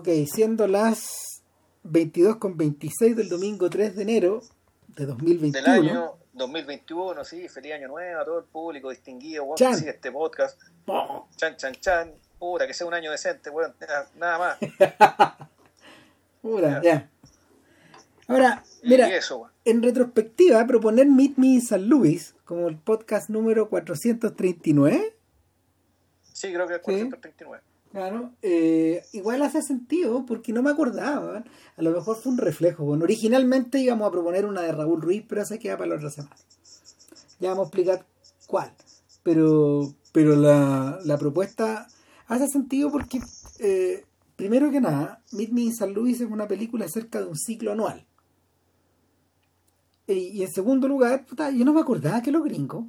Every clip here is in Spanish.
Ok, siendo las 22 con 26 del domingo 3 de enero de 2021. Del año 2021, sí, feliz año nuevo a todo el público distinguido, que sigue este podcast. ¡Oh! Chan, chan, chan. Pura, que sea un año decente, bueno, nada más. Pura, ya. Ahora, mira, eso, weón. en retrospectiva, proponer Meet Me in San Luis como el podcast número 439, Sí, creo que es Sí. 439. claro, eh, igual hace sentido porque no me acordaba. A lo mejor fue un reflejo. Bueno, originalmente íbamos a proponer una de Raúl Ruiz, pero esa queda para la otra semana. Ya vamos a explicar cuál. Pero, pero la, la propuesta hace sentido porque, eh, primero que nada, Meet Me in San Luis es una película acerca de un ciclo anual. Y, y en segundo lugar, puta, yo no me acordaba que los gringos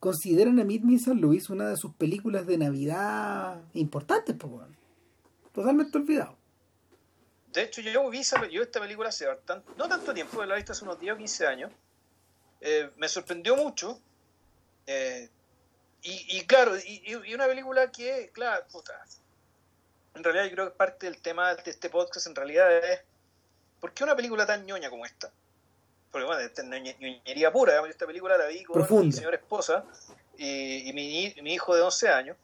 consideran a Meet Me San Luis una de sus películas de Navidad importantes, pues, weón. Totalmente olvidado. De hecho, yo vi yo esta película hace no tanto tiempo, la he visto hace unos 10 o 15 años. Eh, me sorprendió mucho. eh, y, claro, y una película que, claro, puta, en realidad yo creo que parte del tema de este podcast en realidad es, ¿por qué una película tan ñoña como esta? Porque bueno, esta es ñoñe- ñoñería pura, digamos, yo esta película la vi con Profunda. mi señora esposa y, y mi, hijo de 11 años.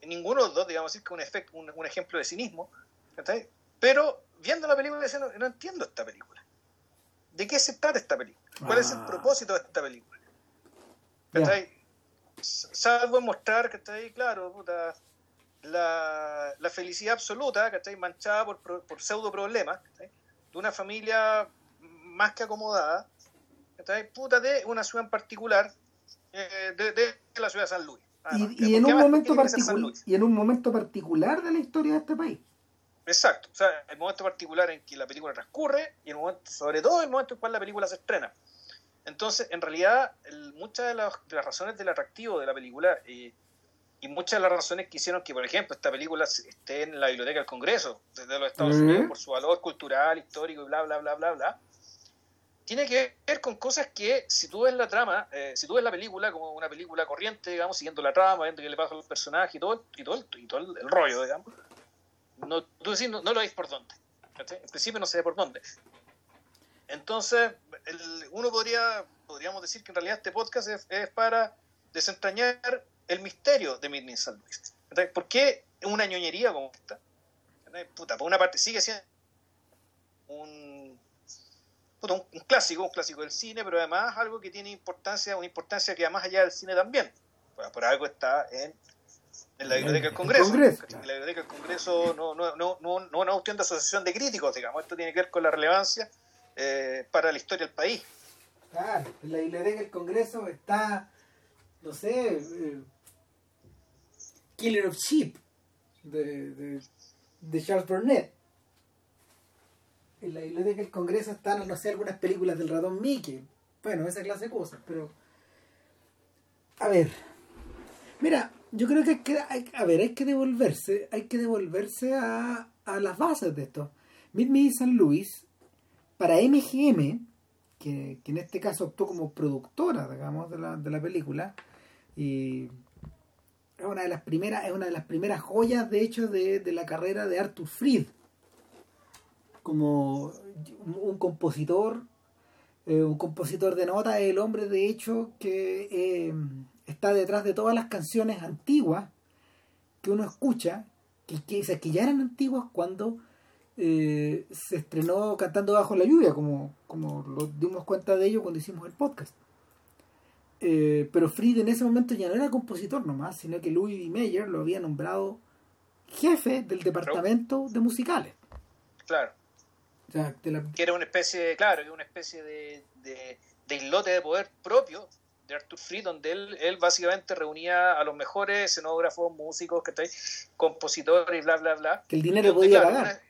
Y ninguno de los dos, digamos, es que un, efecto, un, un ejemplo de cinismo. Pero viendo la película, no, no entiendo esta película. ¿De qué se trata esta película? ¿Cuál es el Ah. propósito de esta película? S- Salvo en mostrar, ¿cachai? Claro, puta, la, la felicidad absoluta, ¿cachai? Manchada por, por pseudo problemas, ¿cachai? De una familia más que acomodada, ¿cachai? Puta, de una ciudad en particular, eh, de, de la ciudad de San Luis. Y, y en ¿Por qué un momento particular y en un momento particular de la historia de este país. Exacto, o sea, el momento particular en que la película transcurre y el momento, sobre todo el momento en cual la película se estrena. Entonces, en realidad, el- muchas de las, de las razones del atractivo de la película eh, y muchas de las razones que hicieron que, por ejemplo, esta película esté en la Biblioteca del Congreso desde los Estados Mm. Unidos por su valor cultural, histórico y bla, bla, bla, bla, bla, tiene que ver con cosas que, si tú ves la trama, eh, si tú ves la película como una película corriente, digamos, siguiendo la trama, viendo qué le pasa a los personajes y todo, y todo, y todo el, rollo, digamos, no, tú decís, no, lo veis por dónde. En principio no se ve por dónde. Entonces, uno podría, podríamos decir que en realidad este podcast es, para desentrañar el misterio de Midnight San Luis. ¿Por qué una ñoñería como esta? Puta, por una parte sigue siendo un, un, un clásico, un clásico del cine, pero además algo que tiene importancia, una importancia que va más allá del cine también. Por, por algo está en, en la biblioteca del El Congreso. Congreso, claro. La biblioteca del Congreso no, no, no, no, no es una cuestión de asociación de críticos, digamos. Esto tiene que ver con la relevancia eh, para la historia del país. Claro, en la biblioteca del Congreso está, no sé, eh, Killer of Sheep de, de, de Charles Burnett. En la biblioteca del Congreso están, no sé, algunas películas del ratón Mickey. Bueno, esa clase de cosas, pero... A ver, mira, yo creo que hay que, a ver, hay que devolverse, hay que devolverse a, a las bases de esto. Meet Me San Luis, para MGM, que, que en este caso actuó como productora, digamos, de la, de la película, y es una de las primeras, es una de las primeras joyas, de hecho, de, de la carrera de Arthur Fried, como un, compositor, eh, un compositor de nota, el hombre, de hecho, que eh, está detrás de todas las canciones antiguas que uno escucha, que, que, que ya eran antiguas cuando eh, se estrenó Cantando Bajo la Lluvia, como, como lo dimos cuenta de ello cuando hicimos el podcast. Pero Fried en ese momento ya no era compositor nomás, sino que Louis B. Mayer lo había nombrado jefe del departamento de musicales. Claro. De la- Que era una especie, claro, que una especie de, de, de islote de poder propio de Arthur Fried, donde él, él básicamente reunía a los mejores escenógrafos, músicos, que compositores y bla, bla, bla. que el dinero Donde, podía claro, pagar. una-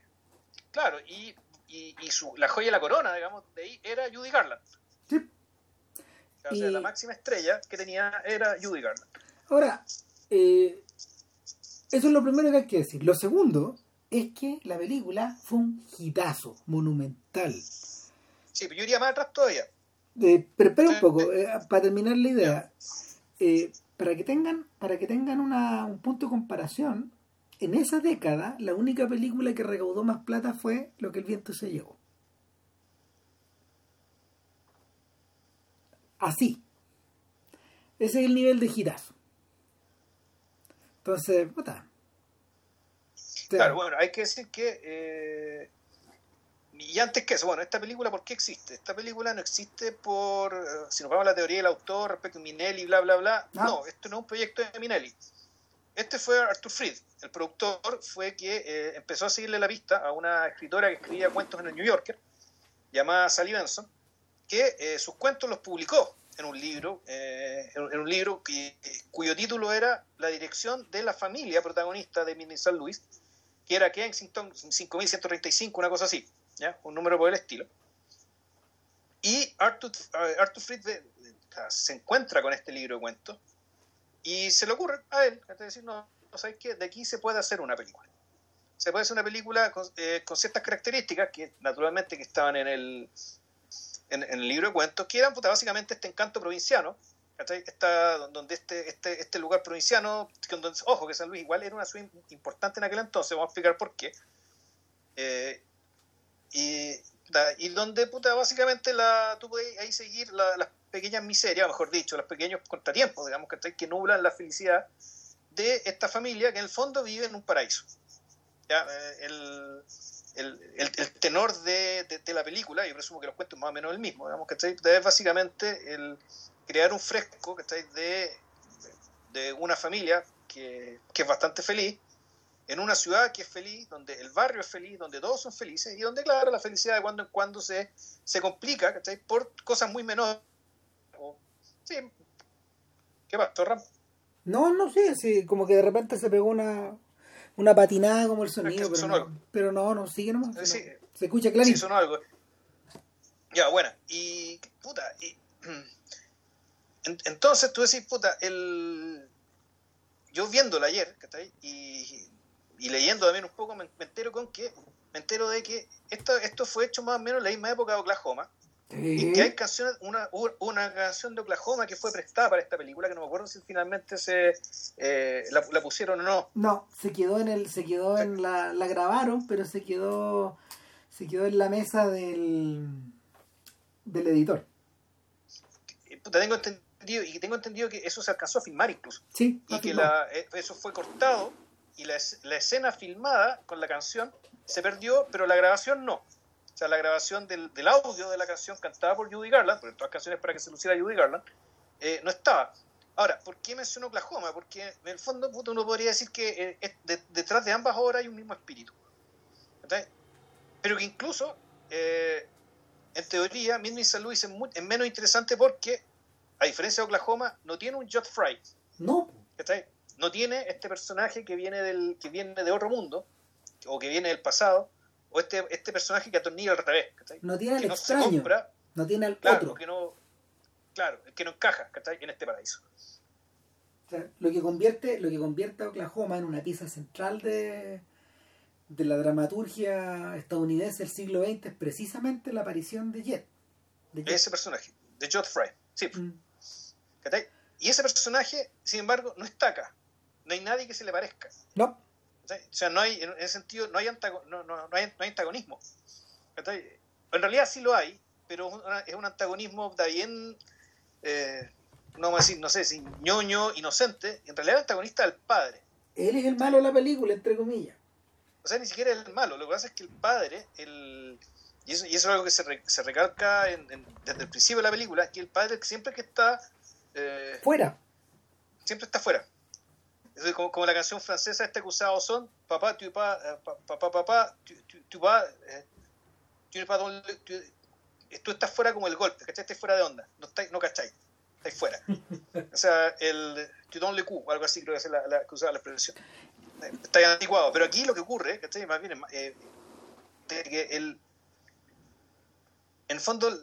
claro, y, y, y su, la joya de la corona, digamos, de ahí era Judy Garland. Sí. O sea, Y- la máxima estrella que tenía era Judy Garland. Ahora, eh, eso es lo primero que hay que decir. Lo segundo es que la película fue un hitazo monumental. Sí, pero yo iría más atrás todavía. Eh, pero espera un poco, eh, para terminar la idea, eh, para que tengan, para que tengan una, un punto de comparación, en esa década, la única película que recaudó más plata fue Lo que el viento se llevó. Así. Ese es el nivel de girazo. Entonces, puta. Claro, bueno, hay que decir que. Eh, y antes que eso, bueno, esta película, ¿por qué existe? Esta película no existe por. Eh, si nos vamos a la teoría del autor respecto a Minelli, bla, bla, bla. No, no esto no es un proyecto de Minelli. Este fue Arthur Fried, el productor, fue que eh, empezó a seguirle la pista a una escritora que escribía cuentos en el New Yorker, llamada Sally Benson, que eh, sus cuentos los publicó en un libro, eh, en, un libro cuyo título era La dirección de la familia protagonista de Mini San Luis, que era Kensington 5135, una cosa así, ¿ya? un número por el estilo. Y Arthur, Arthur Fried se encuentra con este libro de cuentos y se le ocurre a él, es decir, no, ¿sabes qué? De aquí se puede hacer una película. Se puede hacer una película con, eh, ciertas características que naturalmente que estaban en el, en, el libro de cuentos, que eran básicamente este encanto provinciano, Está donde este, este, este lugar provinciano, ojo que San Luis igual era una ciudad importante en aquel entonces, vamos a explicar por qué. Eh, y, y, donde puta, básicamente la, tú puedes ahí seguir las pequeñas miserias, mejor dicho, los pequeños contratiempos, digamos, que, que nublan la felicidad de esta familia que en el fondo vive en un paraíso. Eh, el, el, tenor de, la película, yo presumo que los cuentos más o menos el mismo, digamos, que es básicamente el crear un fresco de, de una familia que, que es bastante feliz, en una ciudad que es feliz, donde el barrio es feliz, donde todos son felices y donde, claro, la felicidad de cuando en cuando se, se complica por cosas muy menores Sí. ¿Qué pasó, Ram? No, no sé, sí, como que de repente se pegó una, una patinada como el sonido, pero, no, pero no, no, sigue nomás. se escucha clarito. Sí, sonó algo. Ya, bueno, y puta, y, entonces tú decís, puta, el yo viéndola ayer, y, y leyendo también un poco, me, entero con que, me entero de que esto, esto fue hecho más o menos en la misma época de Oklahoma, y que hay canciones, una, una canción de Oklahoma que fue prestada para esta película, que no me acuerdo si finalmente se eh, la, pusieron o no. No, se quedó en el, se quedó en la, la grabaron, pero se quedó, se quedó en la mesa del, del editor. tengo entendido, y tengo entendido que eso se alcanzó a filmar incluso. Sí, y que la, eh, eso fue cortado y la, la escena filmada con la canción se perdió, pero la grabación no. O sea, la grabación del, del, audio de la canción cantada por Judy Garland, porque todas las canciones para que se luciera Judy Garland, eh, no estaba. Ahora, ¿por qué menciono Oklahoma? Porque en el fondo uno podría decir que eh, detrás de ambas obras hay un mismo espíritu. Pero que incluso, eh, en teoría, Midnight St. Louis es, es, menos interesante porque, a diferencia de Oklahoma, no tiene un Jot Fry. No. No tiene este personaje que viene, del, que viene de otro mundo, o que viene del pasado, o este, este personaje que atornilla al revés. No tiene el extraño. no tiene el otro. Que no, claro, que no encaja en este paraíso. lo que convierte, lo que convierte a Oklahoma en una pieza central de, de la dramaturgia estadounidense del siglo XX es precisamente la aparición de Jet. De Ese personaje, de Jet Fry. Sí. Mm. Y ese personaje, sin embargo, no está acá. No hay nadie que se le parezca. No. O sea, no hay, en ese sentido, no hay, no, no, hay, antagonismo. En realidad sí lo hay, pero es un antagonismo de bien, eh, no vamos a decir, no sé, si ñoño, inocente. En realidad el antagonista es el padre. Él es el malo de la película, entre comillas. O sea, ni siquiera es el malo. Lo que pasa es que el padre, el, y, eso, y eso es algo que se, se recalca desde el principio de la película, que el padre siempre que está... Eh, fuera. Siempre está fuera como, como, la canción francesa esta que usaba son papá tu pas eh, papá papá tu, eh, tu, tú estás fuera como el golpe ¿cachai? estás fuera de onda no estáis no cacháis estáis fuera o sea el tu don le cu algo así creo que es la, la que usaba la expresión está anticuado pero aquí lo que ocurre ¿cachai? más bien eh, que el en fondo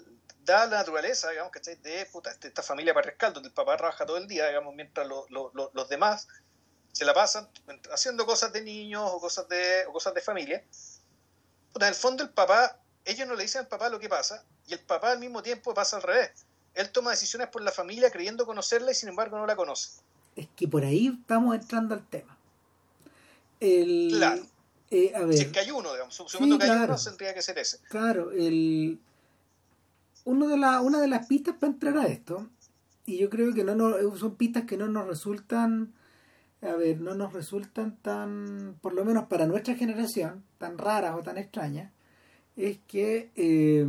da la naturaleza, digamos, ¿cachai? De, puta, de esta familia patriarcal, donde el papá trabaja todo el día, digamos, mientras lo, lo, los demás se la pasan haciendo cosas de niños o cosas de, o cosas de familia. en el fondo el papá, ellos no le dicen al papá lo que pasa y el papá al mismo tiempo pasa al revés. Él toma decisiones por la familia creyendo conocerla y sin embargo no la conoce. Es que por ahí estamos entrando al tema. El, Claro. eh, a ver. Si es que hay uno, digamos, suponiendo que hay claro. uno, tendría que ser ese. Claro, el, uno de la, una de las pistas para entrar a esto, y yo creo que no nos, son pistas que no nos resultan, a ver, no nos resultan tan, por lo menos para nuestra generación, tan raras o tan extrañas, es que eh,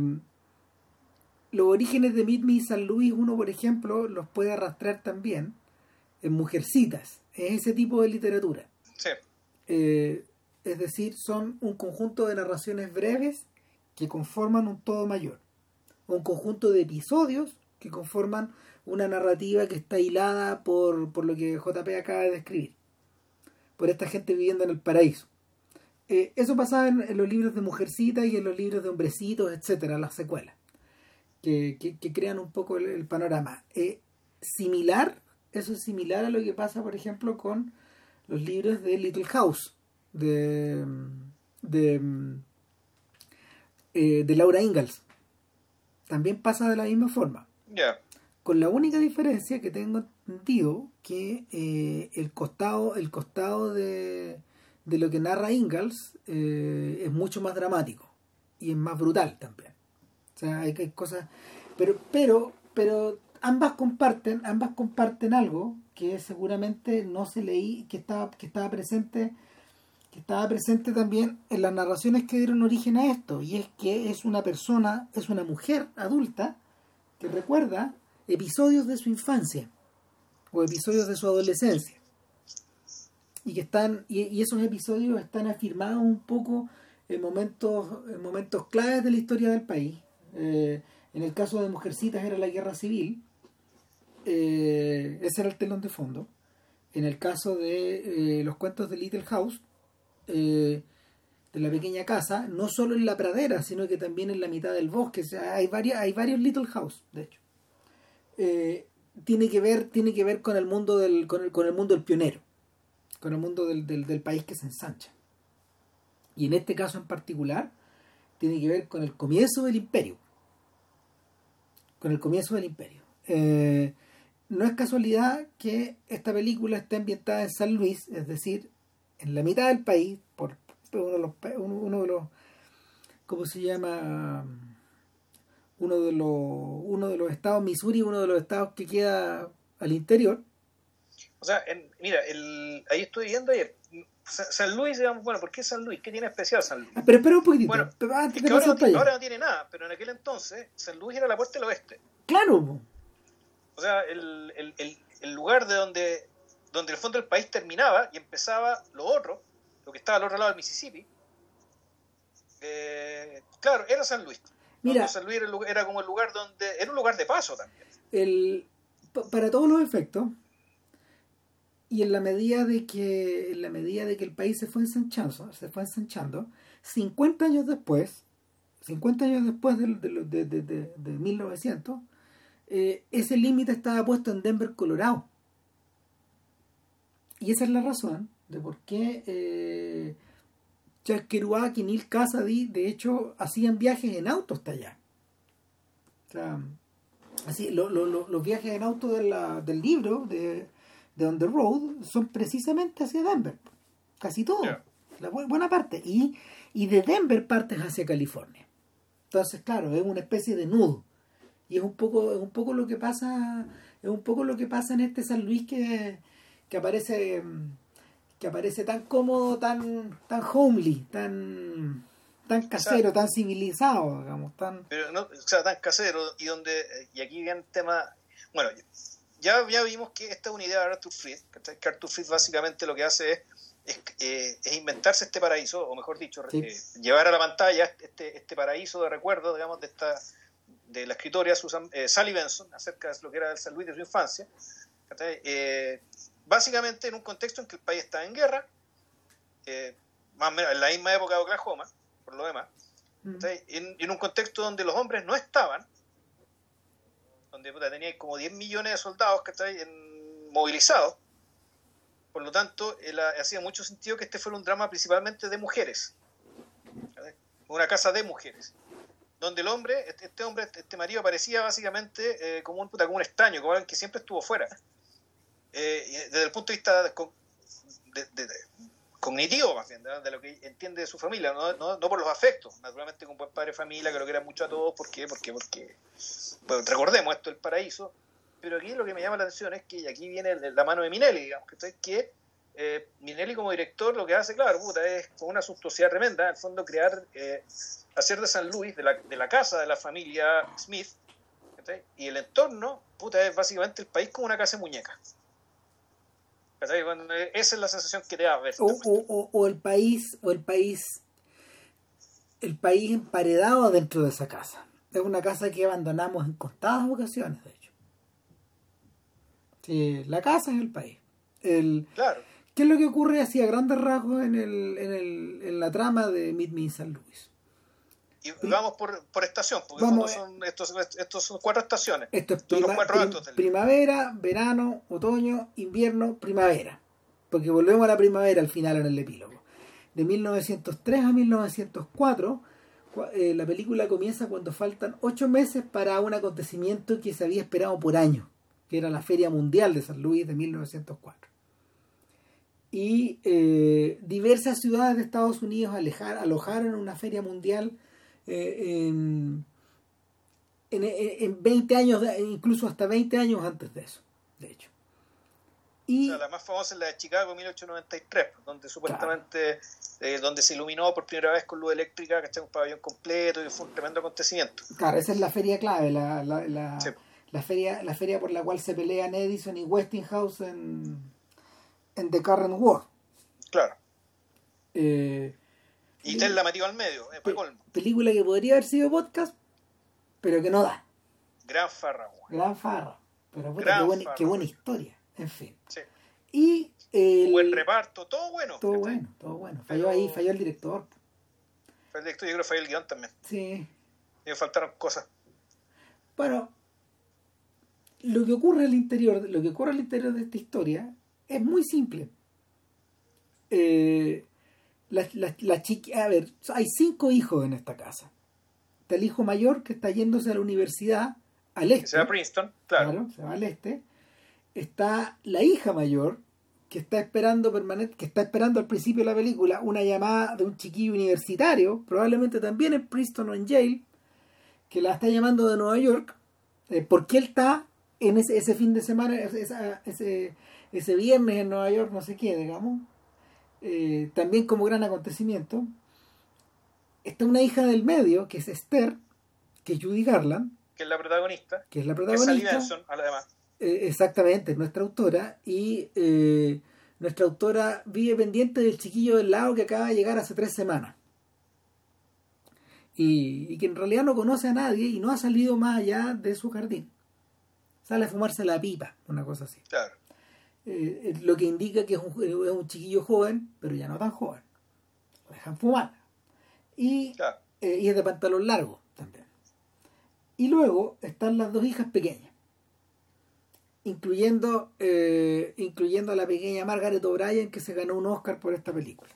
los orígenes de Meet Me y San Luis, uno por ejemplo, los puede arrastrar también en Mujercitas, en ese tipo de literatura. Sí. Eh, es decir, son un conjunto de narraciones breves que conforman un todo mayor. Un conjunto de episodios que conforman una narrativa que está hilada por, por lo que JP acaba de describir. Por esta gente viviendo en el paraíso. Eh, eso pasaba en, los libros de Mujercita y en los libros de Hombrecitos, etcétera, las secuelas. Que, que, crean un poco el, panorama. Eh, similar, eso es similar a lo que pasa, por ejemplo, con los libros de Little House de de, eh, de Laura Ingalls también pasa de la misma forma. Con la única diferencia que tengo entendido que eh, el costado el costado de, de lo que narra Ingalls eh, es mucho más dramático y es más brutal también. O sea hay, hay cosas pero pero pero ambas comparten ambas comparten algo que seguramente no se leí que estaba que estaba presente que estaba presente también en las narraciones que dieron origen a esto y es que es una persona es una mujer adulta que recuerda episodios de su infancia o episodios de su adolescencia. Y que están y, esos episodios están afirmados un poco en momentos en momentos claves de la historia del país. Eh, en el caso de Mujercitas era la guerra civil. Eh, ese era el telón de fondo. En el caso de eh, los cuentos de Little House eh, de la pequeña casa no solo en la pradera sino que también en la mitad del bosque. Hay varios hay varios Little House de hecho. Eh, tiene que ver tiene que ver con el mundo del con el, con el mundo del pionero con el mundo del, del, del país que se ensancha. Y en este caso en particular tiene que ver con el comienzo del imperio. Con el comienzo del imperio. Eh, no es casualidad que esta película esté ambientada en San Luis es decir en la mitad del país por por uno de los uno, de los cómo se llama uno de los uno de los estados Missouri uno de los estados que queda al interior O sea, en- mira, el, ahí estoy viendo ayer. Sa- San Luis, digamos, bueno, ¿por qué San Luis? ¿Qué tiene especial San Luis? Ah, pero espera un poquitito Bueno, pero antes Es que ahora no, tiene, ahora no tiene nada, pero en aquel entonces San Luis era la puerta del oeste. claro. O sea, el, el, el, el lugar de donde, donde el fondo del país terminaba y empezaba lo otro, lo que estaba al otro lado del Mississippi. eh, claro, era San Luis. Mira. San Luis era, el lugar- era como el lugar donde. Era un lugar de paso también. el, pa- para todos los efectos y en la medida de que en la medida de que el país se fue ensanchando se fue ensanchando 50 años después 50 años después de, de, de- de 1900 eh, ese límite estaba puesto en Denver Colorado y esa es la razón de por qué eh, Jack Kerouac y Neil de hecho hacían viajes en auto hasta allá o sea, Así, lo- lo- lo- los viajes en auto de la- del libro de, de On the Road son precisamente hacia Denver. Casi todo. Ya. La bu- buena parte. Y, y de Denver partes hacia California. Entonces, claro, es una especie de nudo. Y es un poco, es un poco lo que pasa, es un poco lo que pasa en este San Luis que, que aparece que aparece tan cómodo, tan, tan homely, tan, tan casero, tan civilizado, digamos, tan Pero no, o sea, tan casero. Y donde. Y aquí viene el tema. Bueno, ya, ya vimos que esta es una idea de Arthur Fried. Que Arthur Fried básicamente lo que hace es. Es, eh, es inventarse este paraíso, o mejor dicho, Sí. eh, llevar a la pantalla este, este paraíso de recuerdo, digamos, de esta de la escritora Susan, eh, Sally Benson acerca de lo que era el San Luis de su infancia. Básicamente en un contexto en que el país estaba en guerra, eh, más o menos en la misma época de Oklahoma, por lo demás, mm, en, en un contexto donde los hombres no estaban, donde puta, tenía como 10 millones de soldados ¿cachai? En- movilizados, por lo tanto, él, ha- hacía mucho sentido que este fuera un drama principalmente de mujeres, una casa de mujeres, donde el hombre, este, este hombre, este, este marido aparecía básicamente eh, como, un, puta, como un extraño, como alguien que siempre estuvo fuera. Eh, desde el punto de vista cognitivo más bien, de lo que entiende de su familia, no, no, no por los afectos, naturalmente con buen padre familia que lo quiera mucho a todos, ¿por qué? Porque, porque pues, recordemos, esto es el paraíso, pero aquí lo que me llama la atención es que, y aquí viene la mano de Minelli, digamos, que, que eh, Minelli como director lo que hace, claro, puta, es con una suntuosidad tremenda, en el fondo crear, eh, hacer de San Luis, de la, de la casa de la familia Smith, y el entorno, puta, es básicamente el país como una casa de muñecas. Esa es la sensación que te da ver. O, el país, o el país, el país emparedado dentro de esa casa. Es una casa que abandonamos en contadas ocasiones, de hecho. Sí, la casa es el país. El, claro. ¿Qué es lo que ocurre así a grandes rasgos en, el, en, el, en la trama de Meet Me in San Luis? Y vamos por, por estación, porque son, estos, estos son cuatro estaciones. Esto es primavera, verano, otoño, invierno, primavera. Porque volvemos a la primavera al final en el epílogo. De 1903 a 1904, eh, la película comienza cuando faltan ocho meses para un acontecimiento que se había esperado por años, que era la Feria Mundial de San Luis de 1904 y eh, diversas ciudades de Estados Unidos alejar, alojaron una feria mundial eh, en, en, 20 años, incluso hasta 20 años antes de eso, de hecho. Y, la más famosa es la de Chicago 1893, donde supuestamente eh, donde se iluminó por primera vez con luz eléctrica, que un pabellón completo y fue un tremendo acontecimiento. Claro, esa es la feria clave, la, la, la, feria, la feria por la cual se pelean Edison y Westinghouse en, en The Current War. Claro. Eh, y Tesla metido al medio, eh, Película que podría haber sido podcast, pero que no da. Gran farra, Gran farra. Pero bueno, qué, buena, qué, buena, historia. En fin. Sí. Y el, buen reparto, todo bueno. Todo bueno, todo bueno. Falló ahí, falló el director. Falló el director, yo creo que falló el guion también. Sí. Y faltaron cosas. Bueno, lo que ocurre al interior, lo que ocurre al interior de esta historia es muy simple. Eh, la, la, a ver, hay cinco hijos en esta casa. Está el hijo mayor que está yéndose a la universidad al este. Se va a Princeton, claro. se va al este. Está la hija mayor que está esperando permanente, que está esperando al principio de la película una llamada de un chiquillo universitario, probablemente también en Princeton o en Yale, que la está llamando de Nueva York, eh, porque él está en ese, ese fin de semana, ese, ese, ese viernes en Nueva York, no sé qué, digamos, eh, también como gran acontecimiento, está una hija del medio, que es Esther, que es Judy Garland. Que es la protagonista. Que es la protagonista. además. Eh, exactamente, nuestra autora. Y eh, nuestra autora vive pendiente del chiquillo del lado que acaba de llegar hace tres semanas. Y, y, que en realidad no conoce a nadie y no ha salido más allá de su jardín. Sale a fumarse la pipa, una cosa así. Claro. Eh, lo que indica que es un, es un, chiquillo joven, pero ya no tan joven. Lo dejan fumar. Y, eh, y es de pantalón largo también. Y luego están las dos hijas pequeñas, incluyendo, eh, incluyendo a la pequeña Margaret O'Brien que se ganó un Oscar por esta película.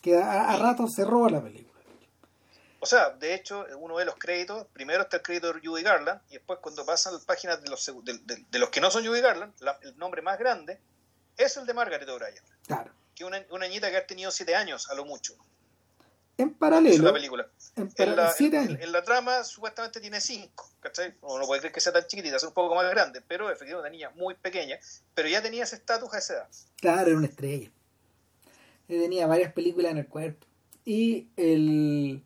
Que a, a rato se roba la película. O sea, de hecho, uno ve los créditos, primero está el crédito de Judy Garland, y después cuando pasan las páginas de los, de, los que no son Judy Garland, el nombre más grande es el de Margaret O'Brien. Claro. Que una, una niñita que ha tenido siete años, a lo mucho. En paralelo. La película. En, la, en, la, trama supuestamente tiene cinco, ¿cachai? Uno no puede creer que sea tan chiquitita, es un poco más grande, pero efectivamente una niña muy pequeña, pero ya tenía ese estatus a esa edad. Claro, era una estrella. Tenía varias películas en el cuerpo. Y el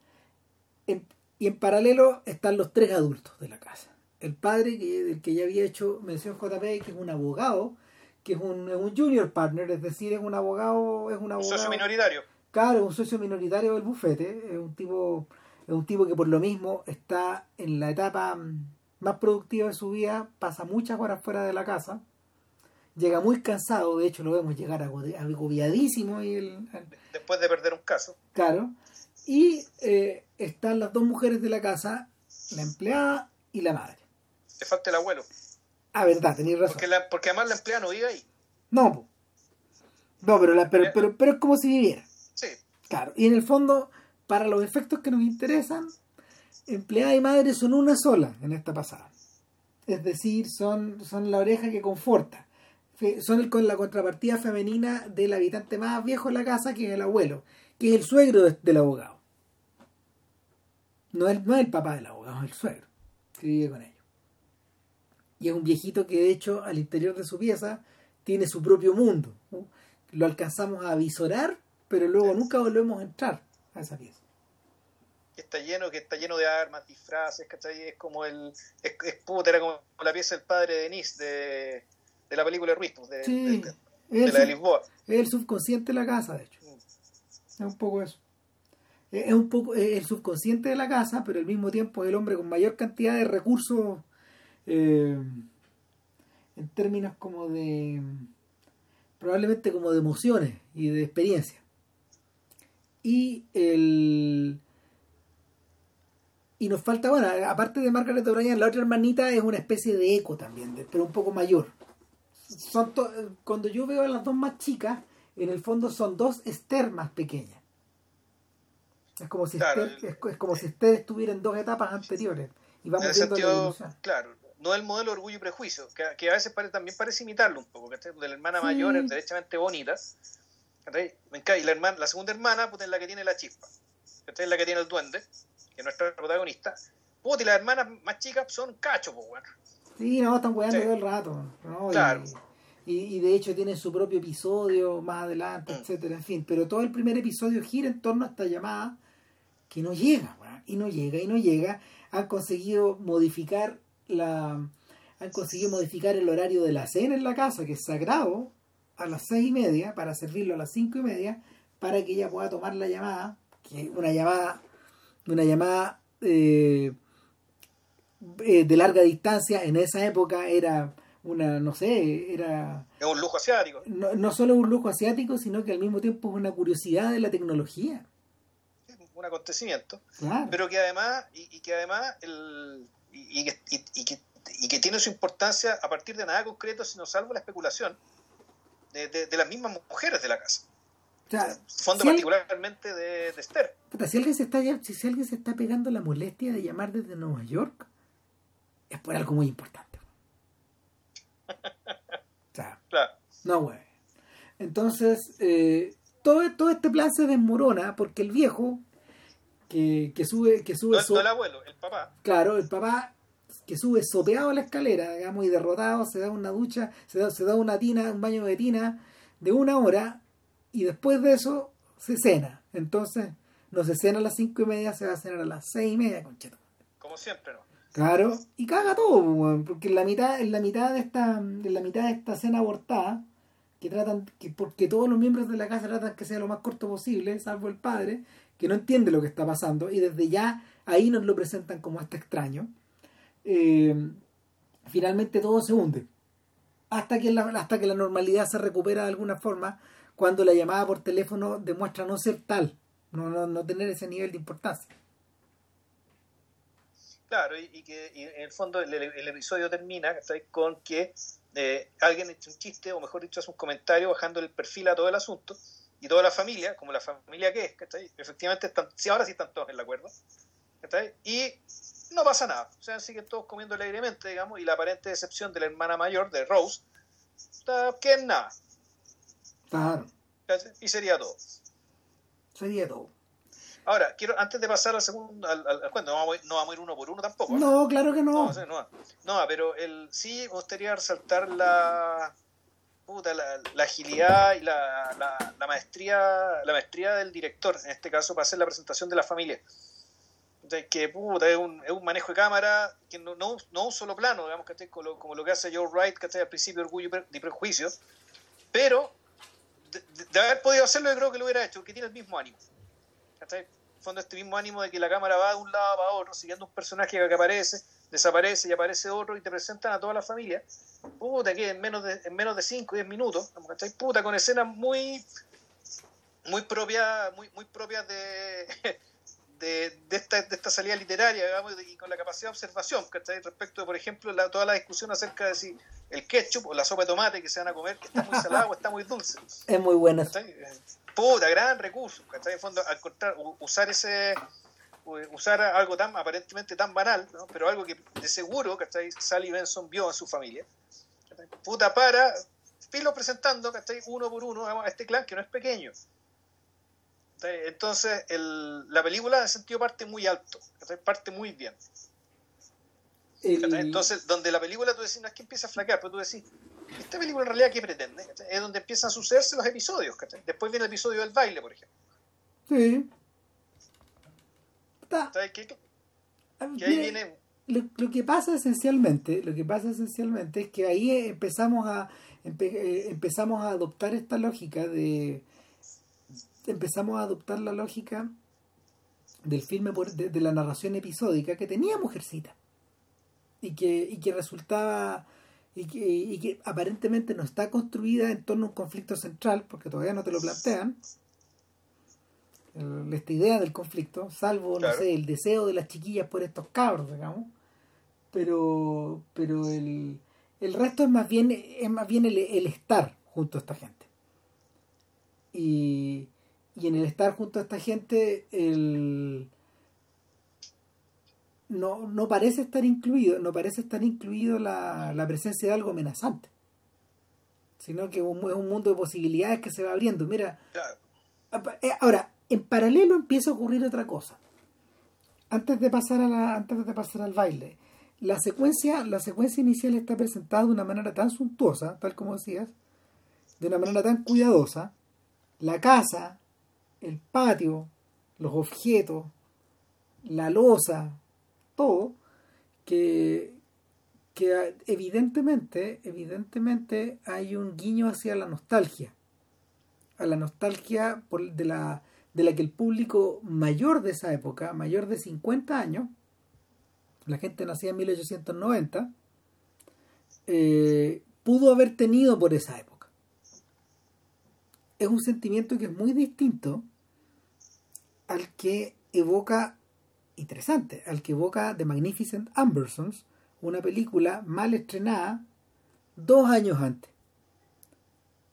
y en paralelo están los tres adultos de la casa. El padre, que, del que ya había hecho mención JP, que es un abogado, que es un, junior partner, es decir, es un abogado, es un abogado. socio minoritario. Claro, un socio minoritario del bufete, es un tipo, es un tipo que por lo mismo está en la etapa más productiva de su vida, pasa muchas horas fuera de la casa, llega muy cansado, de hecho lo vemos llegar agobiadísimo y el, después de perder un caso. Claro, y eh, están las dos mujeres de la casa, la empleada y la madre. Te falta el abuelo. Ah, verdad, tenías razón. Porque, porque además la empleada no vive ahí. No, no pero, la, pero, pero, pero es como si viviera. Sí. Claro, y en el fondo, para los efectos que nos interesan, empleada y madre son una sola en esta pasada. Es decir, son, son la oreja que conforta. son con la contrapartida femenina del habitante más viejo de la casa, que es el abuelo, que es el suegro del abogado. No es, no es el papá del abogado, es el suegro, que vive con ellos. Y es un viejito que de hecho al interior de su pieza tiene su propio mundo. Lo alcanzamos a visorar, pero luego nunca volvemos a entrar a esa pieza está lleno, que está lleno de armas, disfraces, ¿cachai? Es como el, es, es puta, era como la pieza del padre de Denis de, de la película Ruiz, pues, de, Sí, de, de la de Lisboa. Es el subconsciente de la casa, de hecho. Es un poco eso. Es un poco el subconsciente de la casa, pero al mismo tiempo es el hombre con mayor cantidad de recursos eh, en términos como de probablemente como de emociones y de experiencia. Y el y nos falta, bueno, aparte de Margaret O'Brien, la otra hermanita es una especie de eco también, pero un poco mayor. Son to- cuando yo veo a las dos más chicas, en el fondo son dos Esther pequeñas. Es como si Claro, Esther, es, es como si Esther estuviera en dos etapas anteriores. Y vamos viendo la sentido, evolución. claro, no el modelo de orgullo y prejuicio, que, que a veces pare- también parece imitarlo un poco, ¿cachai? De la hermana Sí. mayor es derechamente bonita, ¿cachai? Y la, hermana, la segunda hermana puta, es la que tiene la chispa, ¿cachai? Es la que tiene el duende, que es nuestra protagonista. Puta, y las hermanas más chicas son cachos, pues, bueno. Sí, no, están jugando Sí. todo el rato. Claro. Y, y de hecho tienen su propio episodio más adelante, Mm. etcétera, en fin. Pero todo el primer episodio gira en torno a esta llamada que no llega, y no llega, y no llega. Han conseguido modificar la han conseguido modificar el horario de la cena en la casa, que es sagrado, a las seis y media, para servirlo a las cinco y media, para que ella pueda tomar la llamada, que es una llamada, una llamada eh, eh, de larga distancia, en esa época era una, no sé, era Es un lujo asiático. no, no solo un lujo asiático, sino que al mismo tiempo es una curiosidad de la tecnología. Un acontecimiento, Claro. pero que además, y, y que además, el, y, que, y- que, y que tiene su importancia a partir de nada concreto, sino salvo la especulación de, de- de las mismas mujeres de la casa. o sea, Fondo si, particularmente de, de Esther. puta, si alguien se está si, si alguien se está pegando la molestia de llamar desde Nueva York, es por algo muy importante. O sea, Claro. no, güey. Entonces, eh, todo, todo este plan se desmorona porque el viejo que, que sube, que sube No, so- no el abuelo, el papá. Claro, el papá que sube sopeado a la escalera, digamos, y derrotado, se da una ducha, se da, se da una tina, un baño de tina de una hora, y después de eso se cena. Entonces, no se cena a las cinco y media, se va a cenar a las seis y media, concheto. Como siempre, ¿no? Claro, y caga todo, porque en la mitad, en la mitad de esta, en la mitad de esta cena abortada, que tratan, que porque todos los miembros de la casa tratan que sea lo más corto posible, salvo el padre, que no entiende lo que está pasando, y desde ya ahí nos lo presentan como este extraño. eh, finalmente todo se hunde. Hasta que, la, hasta que la normalidad se recupera de alguna forma, cuando la llamada por teléfono demuestra no ser tal, no, no, no tener ese nivel de importancia. Claro, y, que en el fondo el, el episodio termina con que eh, alguien echa un chiste, o mejor dicho, hace un comentario bajando el perfil a todo el asunto, y toda la familia, como la familia que es, ¿cachai? efectivamente, están, sí, ahora sí están todos en la cuerda, ¿cachai? y no pasa nada, o sea, siguen todos comiendo alegremente, digamos, y la aparente decepción de la hermana mayor, de Rose, que es nada, Claro, ¿cachai? y sería todo. sería todo. Ahora, quiero, antes de pasar al segundo, al, al- al cuento, no vamos, a ir, no vamos a ir uno por uno tampoco. ¿eh? No, claro que no. No, no, no, pero el, sí me gustaría resaltar la, puta, la, la agilidad y la, la, la maestría la maestría del director, en este caso, para hacer la presentación de la familia. Entonces, que puta, es un, es un manejo de cámara que no, no, no un solo plano, digamos, ¿cachai? Como, lo, como lo que hace Joe Wright, ¿cachai? al principio de Orgullo y Pre- y Prejuicio, pero de, de- de haber podido hacerlo, yo creo que lo hubiera hecho, porque tiene el mismo ánimo. ¿cachai? Fondo, este mismo ánimo de que la cámara va de un lado para otro, siguiendo un personaje que aparece, desaparece y aparece otro y te presentan a toda la familia. Puta, que en menos de, en menos de 5 o 10 minutos, ¿cachai? Puta, con escenas muy muy propias muy, muy propias de, de, de esta, de esta salida literaria, digamos, y con la capacidad de observación, ¿cachai? Respecto de, por ejemplo, la, toda la discusión acerca de si el ketchup o la sopa de tomate que se van a comer está muy salada o está muy dulce. Es muy buena. ¿cachai? Puta, gran recurso, ¿cachai? En fondo, al contrario, usar ese usar algo tan aparentemente tan banal, ¿no? pero algo que de seguro, ¿cachai? Sally Benson vio en su familia. ¿cachai? Puta para irlo presentando, ¿cachai? Uno por uno a este clan que no es pequeño. Entonces, el, la película de sentido parte muy alto, parte muy bien. Entonces, donde la película tú decís, no es que empieza a flaquear, pero tú decís, esta película en realidad, ¿qué pretende? Es donde empiezan a sucederse los episodios. Después viene el episodio del baile, por ejemplo. Sí. Lo, que pasa esencialmente, lo que pasa esencialmente es que ahí empezamos a eh, empezamos a adoptar esta lógica de empezamos a adoptar la lógica del filme de, de, la narración episódica que tenía Mujercita. Y que, y que resultaba y que, y que aparentemente no está construida en torno a un conflicto central porque todavía no te lo plantean esta idea del conflicto, salvo, no sé, el deseo de las chiquillas por estos cabros, digamos. Pero, pero el, el resto es más bien, es más bien el, estar junto a esta gente. Y, y en el estar junto a esta gente, el no, no parece estar incluido, no parece estar incluido la, la presencia de algo amenazante. Sino que es un, mundo de posibilidades que se va abriendo. Mira, eh, ahora, en paralelo empieza a ocurrir otra cosa. Antes de pasar a la, antes de pasar al baile, la secuencia, la secuencia inicial está presentada de una manera tan suntuosa, tal como decías, de una manera tan cuidadosa, la casa, el patio, los objetos, la losa, todo, que, que evidentemente, evidentemente hay un guiño hacia la nostalgia, a la nostalgia por, de la de la que el público mayor de esa época, mayor de 50 años, la gente nacía en 1890, eh, pudo haber tenido por esa época. Es un sentimiento que es muy distinto al que evoca, interesante, al que evoca The Magnificent Ambersons, una película mal estrenada dos años antes.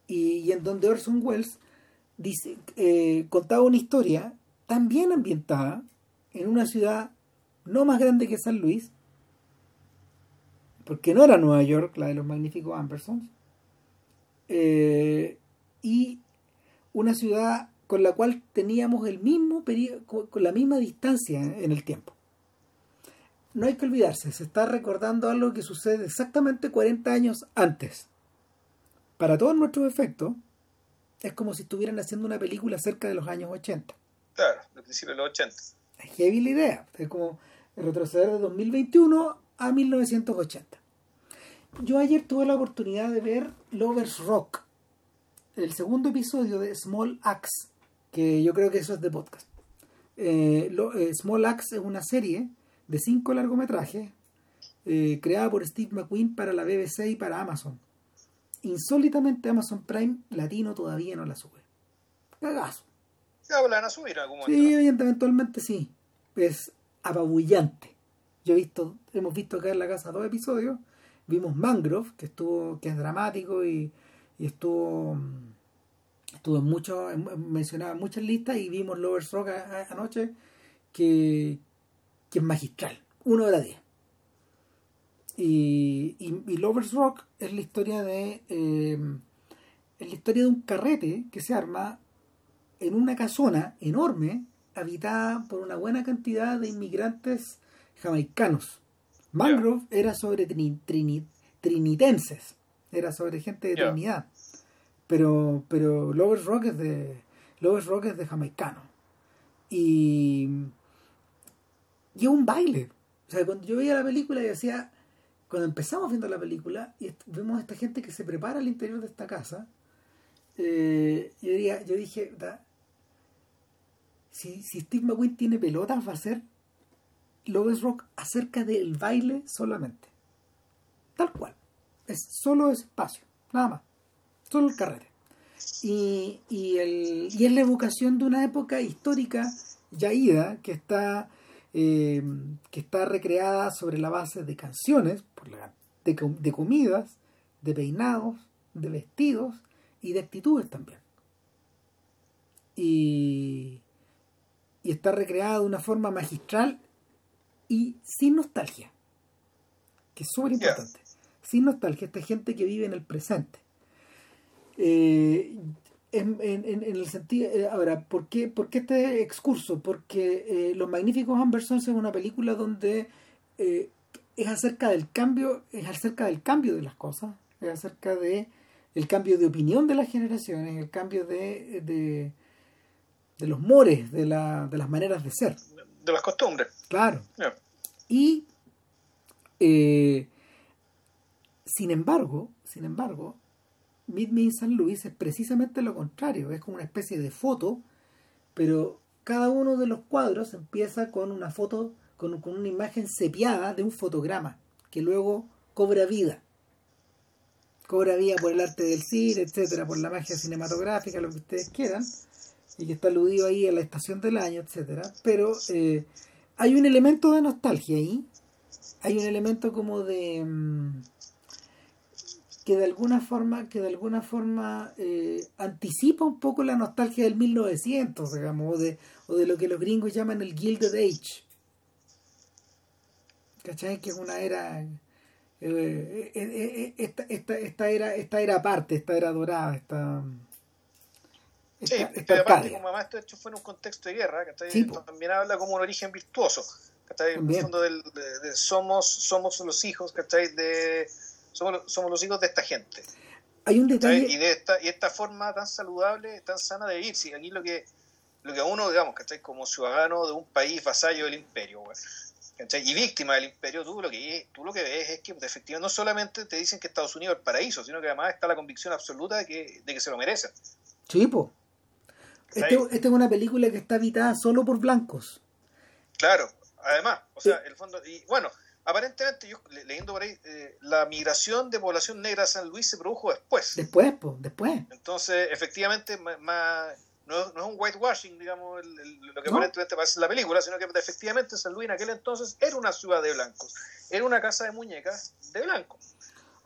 Y, y en donde Orson Welles dice, eh, contaba una historia tan bien ambientada en una ciudad no más grande que San Luis, porque no era Nueva York, la de los magníficos Ambersons, eh, y una ciudad con la cual teníamos el mismo periodo, con la misma distancia en el tiempo. No hay que olvidarse, se está recordando algo que sucede exactamente 40 años antes. Para todos nuestros efectos, es como si estuvieran haciendo una película cerca de los años 80. Claro, de principios de los 80. Es heavy la idea. Es como retroceder de 2021 a 1980. Yo ayer tuve la oportunidad de ver Lovers Rock, el segundo episodio de Small Axe, que yo creo que eso es de podcast. Eh, eh, Small Axe es una serie de cinco largometrajes eh, creada por Steve McQueen para la BBC y para Amazon insólitamente Amazon Prime Latino todavía no la sube. Cagazo. Ya la van a subir algún momento. Sí, eventualmente sí. Es apabullante. Yo he visto, hemos visto acá en la casa dos episodios. Vimos Mangrove, que estuvo, que es dramático y, estuvo estuvo en mucho, mencionaba en muchas listas y vimos Lovers Rock anoche que, que es magistral, uno de las diez. Y, y, Lovers Rock es la historia de eh, es la historia de un carrete que se arma en una casona enorme habitada por una buena cantidad de inmigrantes jamaicanos. Mangrove era sobre trinitenses, era sobre gente de Trinidad. Pero, pero Lovers Rock es de Lovers Rock es de jamaicano. Y, y es un baile. O sea, cuando yo veía la película y decía, cuando empezamos viendo la película y vemos a esta gente que se prepara al interior de esta casa, eh, yo, diría, yo dije, si, si Steve McQueen tiene pelotas, va a ser Loves Rock acerca del baile solamente. Tal cual. Es solo ese espacio, nada más. Solo el carrete. Y, y, el, y es la evocación de una época histórica ya ida que está eh, que está recreada sobre la base de canciones, de, de comidas, de peinados, de vestidos y de actitudes también. Y, y está recreada de una forma magistral y sin nostalgia, que es súper importante. Sin nostalgia, esta gente que vive en el presente. Eh, en, en, el sentido. Eh, ahora, ¿por qué, ¿por qué este excurso? Porque eh, Los Magníficos Ambersons es una película donde es acerca del cambio, es acerca del cambio de las cosas, es acerca de el cambio de opinión de las generaciones, el cambio de, de, de los mores, de, la, de las maneras de ser. De las costumbres. Claro. Y sin embargo, sin embargo, Meet Me in San Luis es precisamente lo contrario, es como una especie de foto, pero cada uno de los cuadros empieza con una foto, con, una imagen sepiada de un fotograma, que luego cobra vida. Cobra vida por el arte del cine, etcétera, por la magia cinematográfica, lo que ustedes quieran, y que está aludido ahí a la estación del año, etcétera. Pero eh, hay un elemento de nostalgia ahí, hay un elemento como de. Mm, que de alguna forma, que de alguna forma eh, anticipa un poco la nostalgia del 1900, digamos, o de, o de lo que los gringos llaman el Gilded Age. ¿Cachai? Que es una era... Eh, eh, esta, esta, esta, era esta era aparte, esta era dorada, esta... sí, pero aparte, como además esto hecho fue en un contexto de guerra, que también habla como un origen virtuoso, ¿cachai? En el fondo del, de, somos, somos los hijos, ¿cachai? De, somos, somos los hijos de esta gente. Hay un detalle. Y de esta, y esta forma tan saludable, tan sana de vivir. Si aquí lo que, lo que a uno, digamos, ¿cachai? Como ciudadano de un país vasallo del imperio, Y víctima del imperio, tú lo que tú lo que ves es que efectivamente no solamente te dicen que Estados Unidos es el paraíso, sino que además está la convicción absoluta de que, de que se lo merecen. Sí. Esta este es una película que está habitada solo por blancos. Claro, además, o sea, el fondo, y bueno, aparentemente, yo leyendo por ahí, eh, la migración de población negra a San Luis se produjo después. Después, pues, después. Entonces, efectivamente, más, no, es un whitewashing, digamos, lo que aparentemente parece la película, sino que efectivamente San Luis en aquel entonces era una ciudad de blancos, era una casa de muñecas de blancos.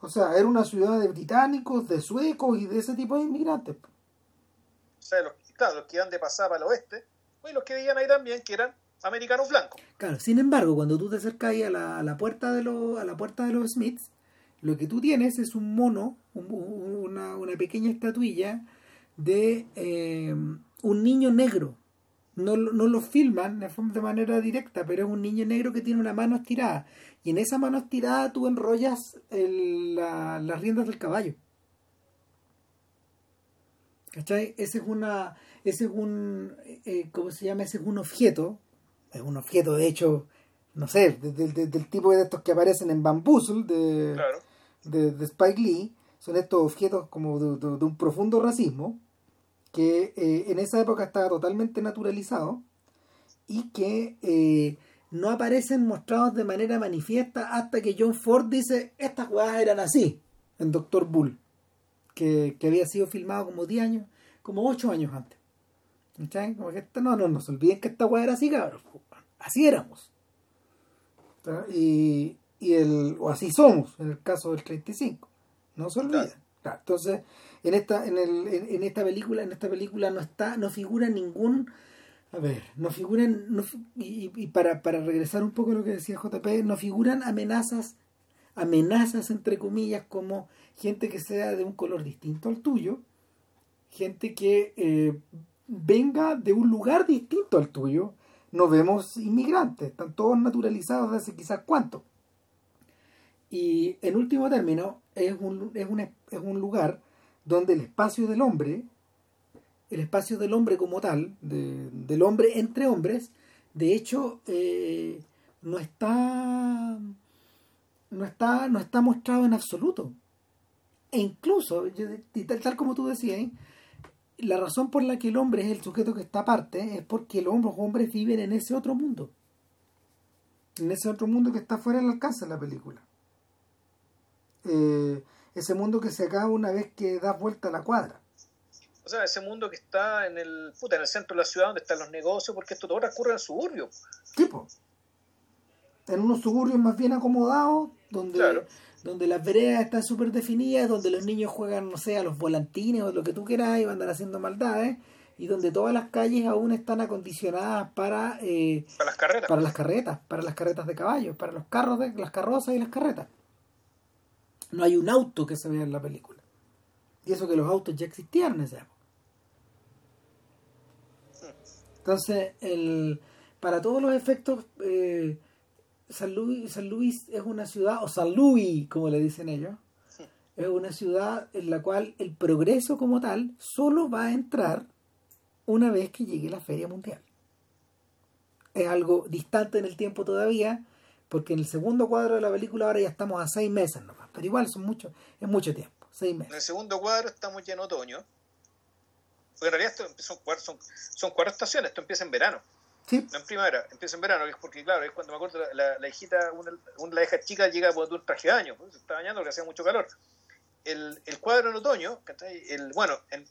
O sea, era una ciudad de británicos, de suecos y de ese tipo de inmigrantes. O sea, los, claro, los que iban de pasar para el oeste, y los que vivían ahí también, que eran americanos blancos. Claro, sin embargo, cuando tú te acercas a la, la puerta de los, a la puerta de los Smiths, lo que tú tienes es un mono, una, una, pequeña estatuilla de eh, un niño negro. No, no lo filman de manera directa, pero es un niño negro que tiene una mano estirada. Y en esa mano estirada tú enrollas las riendas del caballo. ¿Cachai? Ese es una. Ese es un. Eh, ¿Cómo se llama? Ese es un objeto es un objeto, de hecho, no sé, del tipo de estos que aparecen en Bamboozle de, de, Spike Lee, son estos objetos como de, un profundo racismo, que eh, en esa época estaba totalmente naturalizado y que eh, no aparecen mostrados de manera manifiesta hasta que John Ford dice, estas jugadas eran así, en Doctor Bull, que, que había sido filmado como 10 años, como 8 años antes. Como que no, no, no se olviden que esta weá era así, cabrón. Así éramos. Y, y el, o así somos, en el caso del 35. No se olviden. entonces, en esta, en, el, en, esta película, en esta película no está, no figura ningún a ver, no figuran, no, y, y para, para regresar un poco a lo que decía JP, no figuran amenazas, amenazas entre comillas, como gente que sea de un color distinto al tuyo, gente que eh, venga de un lugar distinto al tuyo, no vemos inmigrantes, están todos naturalizados desde quizás cuánto. Y en último término, es un, es, un, es un lugar donde el espacio del hombre, el espacio del hombre como tal, del hombre entre hombres, de hecho, eh, no está no está no está mostrado en absoluto e incluso tal como tú decías la razón por la que el hombre es el sujeto que está aparte es porque los hombres viven en ese otro mundo. En ese otro mundo que está fuera del alcance de la película. Eh, ese mundo que se acaba una vez que das vuelta a la cuadra. O sea, ese mundo que está en el, puta, en el centro de la ciudad donde están los negocios, porque esto todo ocurre en el suburbio. Tipo. En unos suburbios más bien acomodados, donde donde las veredas están súper definidas, donde los niños juegan, no sé, a los volantines o lo que tú quieras y van a andar haciendo maldades, y donde todas las calles aún están acondicionadas para, eh, para las carretas. Para las carretas, para las carretas de caballos, para los carros, de, las carrozas y las carretas. No hay un auto que se vea en la película. Y eso que los autos ya existían en esa época. Entonces, el, para todos los efectos, eh, San, Luis, San Luis es una ciudad, o San Luis, como le dicen ellos, es una ciudad en la cual el progreso como tal solo va a entrar una vez que llegue la Feria Mundial. Es algo distante en el tiempo todavía, porque en el segundo cuadro de la película ahora ya estamos a seis meses nomás, pero igual son mucho, es mucho tiempo, seis meses. En el segundo cuadro estamos ya en otoño, porque en realidad esto son, son, son cuatro estaciones, esto empieza en verano. Sí. No en primavera, empieza en verano, porque claro, es cuando me acuerdo, la, la hijita, una, una, la hija chica llega por un traje de baño, pues, se está bañando porque hacía mucho calor. El, el cuadro en otoño, el, bueno, en,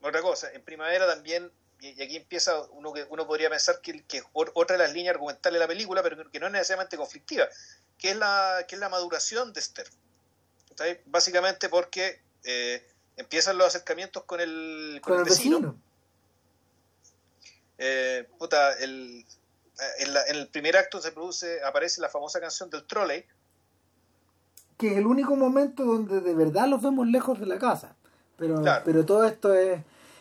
otra cosa, en primavera también, y aquí empieza uno que uno podría pensar que, que otra de las líneas argumentales de la película, pero que no es necesariamente conflictiva, que es la, que es la maduración de Esther. Básicamente porque eh, empiezan los acercamientos con el, con, Con el el vecino. vecino. Eh, puta, el, en, la- en el primer acto se produce, aparece la famosa canción del trolley, que es el único momento donde de verdad los vemos lejos de la casa. Pero, Claro. pero todo esto es.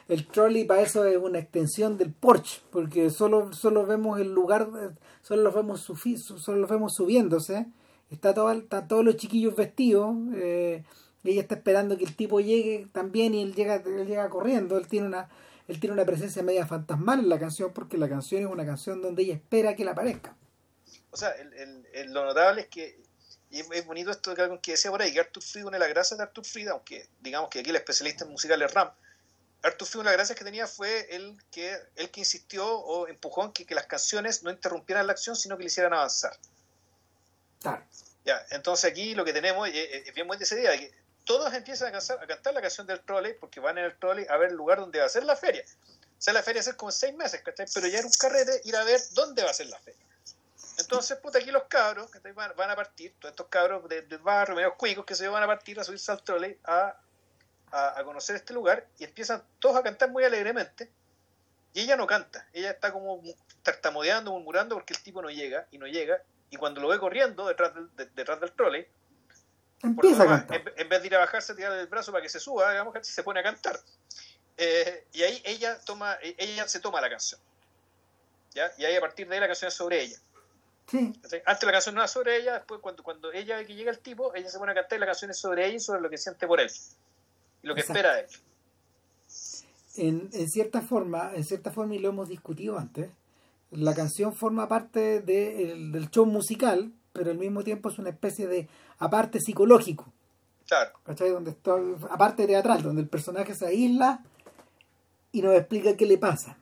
El trolley para eso es una extensión del porche, porque solo, solo vemos el lugar, eh, solo los vemos, sufi- su- solo los vemos subiéndose. Está todo, están todos los chiquillos vestidos. eh, y ella está esperando que el tipo llegue también y él llega, él llega corriendo. Él tiene una él tiene una presencia media fantasmal en la canción porque la canción es una canción donde ella espera que él aparezca. O sea, el, el- el- lo notable es que, y es, bonito esto que alguien que decía por ahí, que Arthur Fried, una de las gracias de Arthur Fried, aunque digamos que aquí el especialista en musical es Ram, Arthur Fried una de las gracias que tenía fue el que, el que insistió o empujó en que, que las canciones no interrumpieran la acción, sino que le hicieran avanzar. Claro. Ya, entonces aquí lo que tenemos es, es- bien de esa idea, que todos empiezan a, cantar- la canción del trolley porque van en el trolley a ver el lugar donde va a ser la feria. O sea, la feria va a como seis meses. Pero ya era un carrete ir a ver dónde va a ser la feria. Entonces, puta, aquí los cabros ¿cachai? van, a partir, todos estos cabros de- del barrio, medio cuicos, que se van a partir a subirse al trolley a, a, conocer este lugar y empiezan todos a cantar muy alegremente. Y ella no canta, ella está como mu- tartamudeando, murmurando porque el tipo no llega y no llega. Y cuando lo ve corriendo detrás del, de- detrás del trolley, Empieza a cantar. en, en vez de ir a bajarse, tirar el brazo para que se suba, digamos, se pone a cantar. Eh, y ahí ella toma, ella se toma la canción. ¿ya? Y ahí a partir de ahí la canción es sobre ella. Antes la canción no era sobre ella, después cuando, cuando ella ve que llega el tipo, ella se pone a cantar y la canción es sobre ella y sobre lo que siente por él. Y lo que Exacto. espera de él. en, en cierta forma, en cierta forma, y lo hemos discutido antes, la canción forma parte de- el- del show musical, pero al mismo tiempo es una especie de aparte psicológico, Claro. ¿cachai? Donde está, aparte teatral, donde el personaje se aísla y nos explica qué le pasa.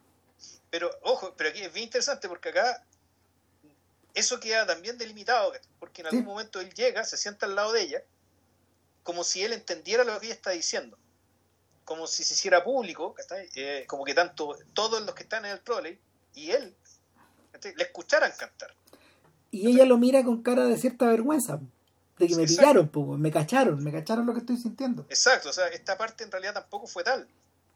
Pero, ojo, pero aquí es bien interesante porque acá eso queda también delimitado, porque en algún Sí. momento él llega, se sienta al lado de ella, como si él entendiera lo que ella está diciendo, como si se hiciera público. Eh, como que tanto todos los que están en el trolley y él le escucharan cantar. Y ella lo mira con cara de cierta vergüenza, de que me Exacto. pillaron, po, me cacharon, me cacharon lo que estoy sintiendo. Exacto, o sea, esta parte en realidad tampoco fue tal,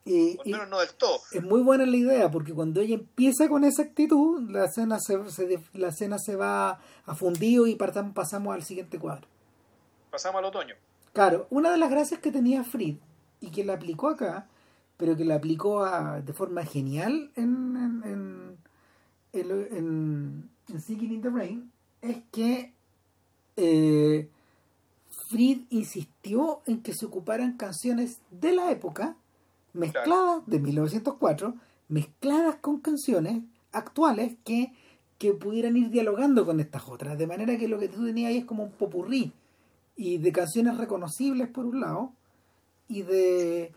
Y, menos no del todo. es muy buena la idea porque cuando ella empieza con esa actitud la escena se, se- la escena se va a fundido y partam- pasamos al siguiente cuadro Pasamos al otoño. claro una de las gracias que tenía Fried y que la aplicó acá pero que la aplicó a- de forma genial en en, en, en, en- Singing in the Rain es que eh, Fried insistió en que se ocuparan canciones de la época mezcladas de 1904 mezcladas con canciones actuales que, que pudieran ir dialogando con estas otras. De manera que lo que tú tenías ahí es como un popurrí y de canciones reconocibles por un lado y de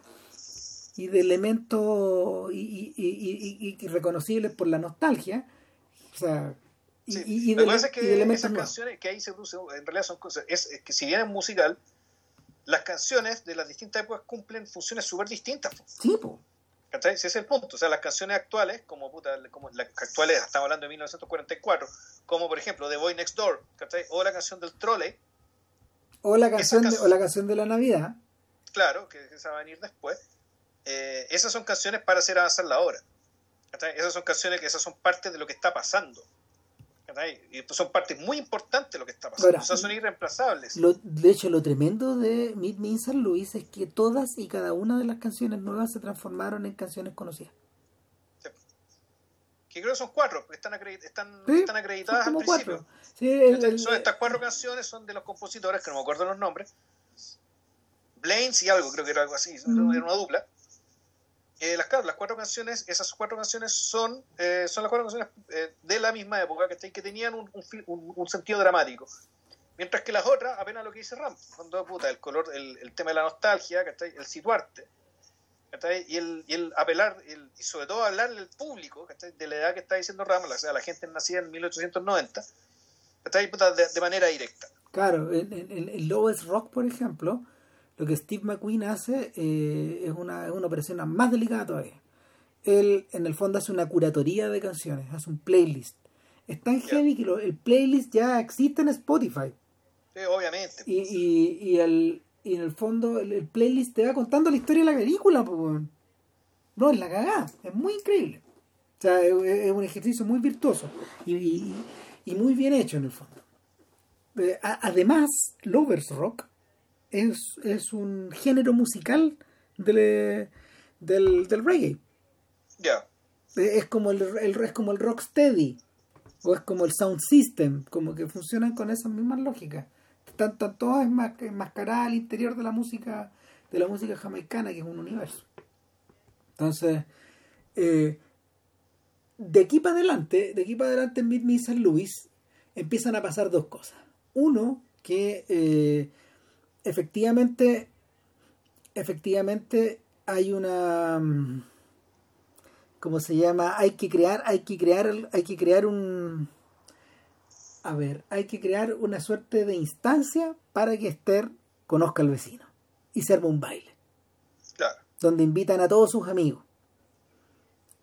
y de elementos y, y- y- y- reconocibles por la nostalgia. O sea Sí. y- y Lo que pasa es que esas canciones que ahí se produce, en realidad son cosas, es, es que si bien es musical, las canciones de las distintas épocas cumplen funciones súper distintas. sí. Ese es el punto. O sea, las canciones actuales, como, puta, como las actuales, estamos hablando de 1944, como por ejemplo The Boy Next Door, ¿cachai? O la canción del Trolley, o la canción de, o la canción de la navidad claro, que esa va a venir después. eh, esas son canciones para hacer avanzar la obra. ¿cachai? Esas son canciones que esas son parte de lo que está pasando. Y son partes muy importantes de lo que está pasando. o sea, son irreemplazables. de hecho, lo tremendo de Meet Me in San Luis es que todas y cada una de las canciones nuevas se transformaron en canciones conocidas. Que creo que son cuatro, porque están, están, están acreditadas al principio. son estas cuatro canciones, son de los compositores, que no me acuerdo los nombres. Blaines y algo, creo que era algo así, mm. era una dupla. Eh, las, las cuatro canciones, esas cuatro canciones son, eh, son las cuatro canciones eh, de la misma época que, que tenían un, un, sentido dramático. Mientras que las otras, apenas lo que dice Ram, cuando puta, el color, el, el tema de la nostalgia, el situarte, y el, y el apelar, y sobre todo hablarle al público de la edad que está diciendo Ram, o sea, la gente nacida en 1890, de, de manera directa. Claro, en, en, en Lowest Rock, por ejemplo, lo que Steve McQueen hace eh, es, una, es, una, operación más delicada todavía. Él, en el fondo, hace una curatoría de canciones, hace un playlist. Es tan heavy que el playlist ya existe en Spotify. Sí, obviamente. Y, y, y, el, y en el fondo, el, playlist te va contando la historia de la película. Pues, no, es la cagada. Es muy increíble. O sea, es, un ejercicio muy virtuoso y, y, muy bien hecho en el fondo. Eh, además, Lovers Rock es, es un género musical del, del, del reggae. Ya. Es como el, el, es como el rocksteady o es como el sound system, como que funcionan con esas mismas lógicas. Están, todas enmascaradas al interior de la música de la música jamaicana, que es un universo. Entonces, eh, de aquí para adelante, de aquí para adelante en Meet Me San Luis, empiezan a pasar dos cosas. Uno, que eh, efectivamente, efectivamente hay una mm, ¿cómo se llama? Hay que crear, hay que crear, hay que crear un a ver, hay que crear una suerte de instancia para que Esther conozca al vecino y se un baile. Claro. Donde invitan a todos sus amigos.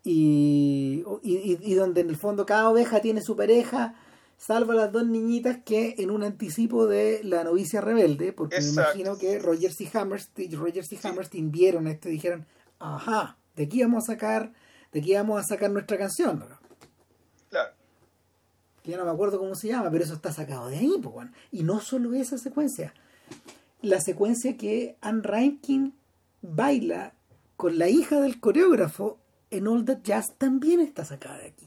Y, y, y, donde en el fondo cada oveja tiene su pareja salvo las dos niñitas que en un anticipo de la novicia rebelde, porque me imagino que Rogers y Hammerstein, Rogers y Hammerstein vieron esto y dijeron, ajá, de aquí vamos a sacar, de aquí vamos a sacar nuestra canción. Claro. Que ya no me acuerdo cómo se llama, pero eso está sacado de ahí, pues, Y no solo esa secuencia, la secuencia que Anne Rankin baila con la hija del coreógrafo en All That Jazz también está sacada de aquí.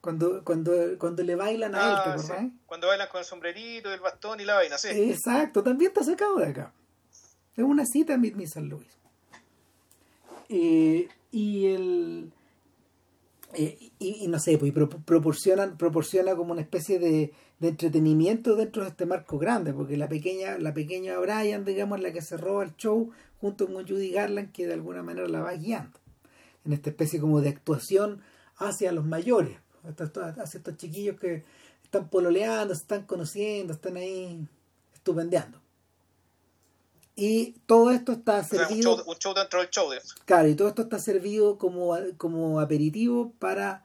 Cuando, cuando, cuando le bailan a él, ¿te ah, sí. Cuando bailan con el sombrerito, el bastón y la vaina, sí. Exacto, también está sacado de acá. Es una cita en Meet San Luis. Eh, y el. Eh, y, no sé, pues proporcionan, proporciona como una especie de, de, entretenimiento dentro de este marco grande, porque la pequeña, la pequeña Brian, digamos, la que se roba el show, junto con Judy Garland, que de alguna manera la va guiando, en esta especie como de actuación hacia los mayores hacia estos chiquillos que están pololeando, se están conociendo, están ahí estupendeando. Y todo esto está servido. un, show, dentro del show. Claro, y todo esto está servido como, como aperitivo para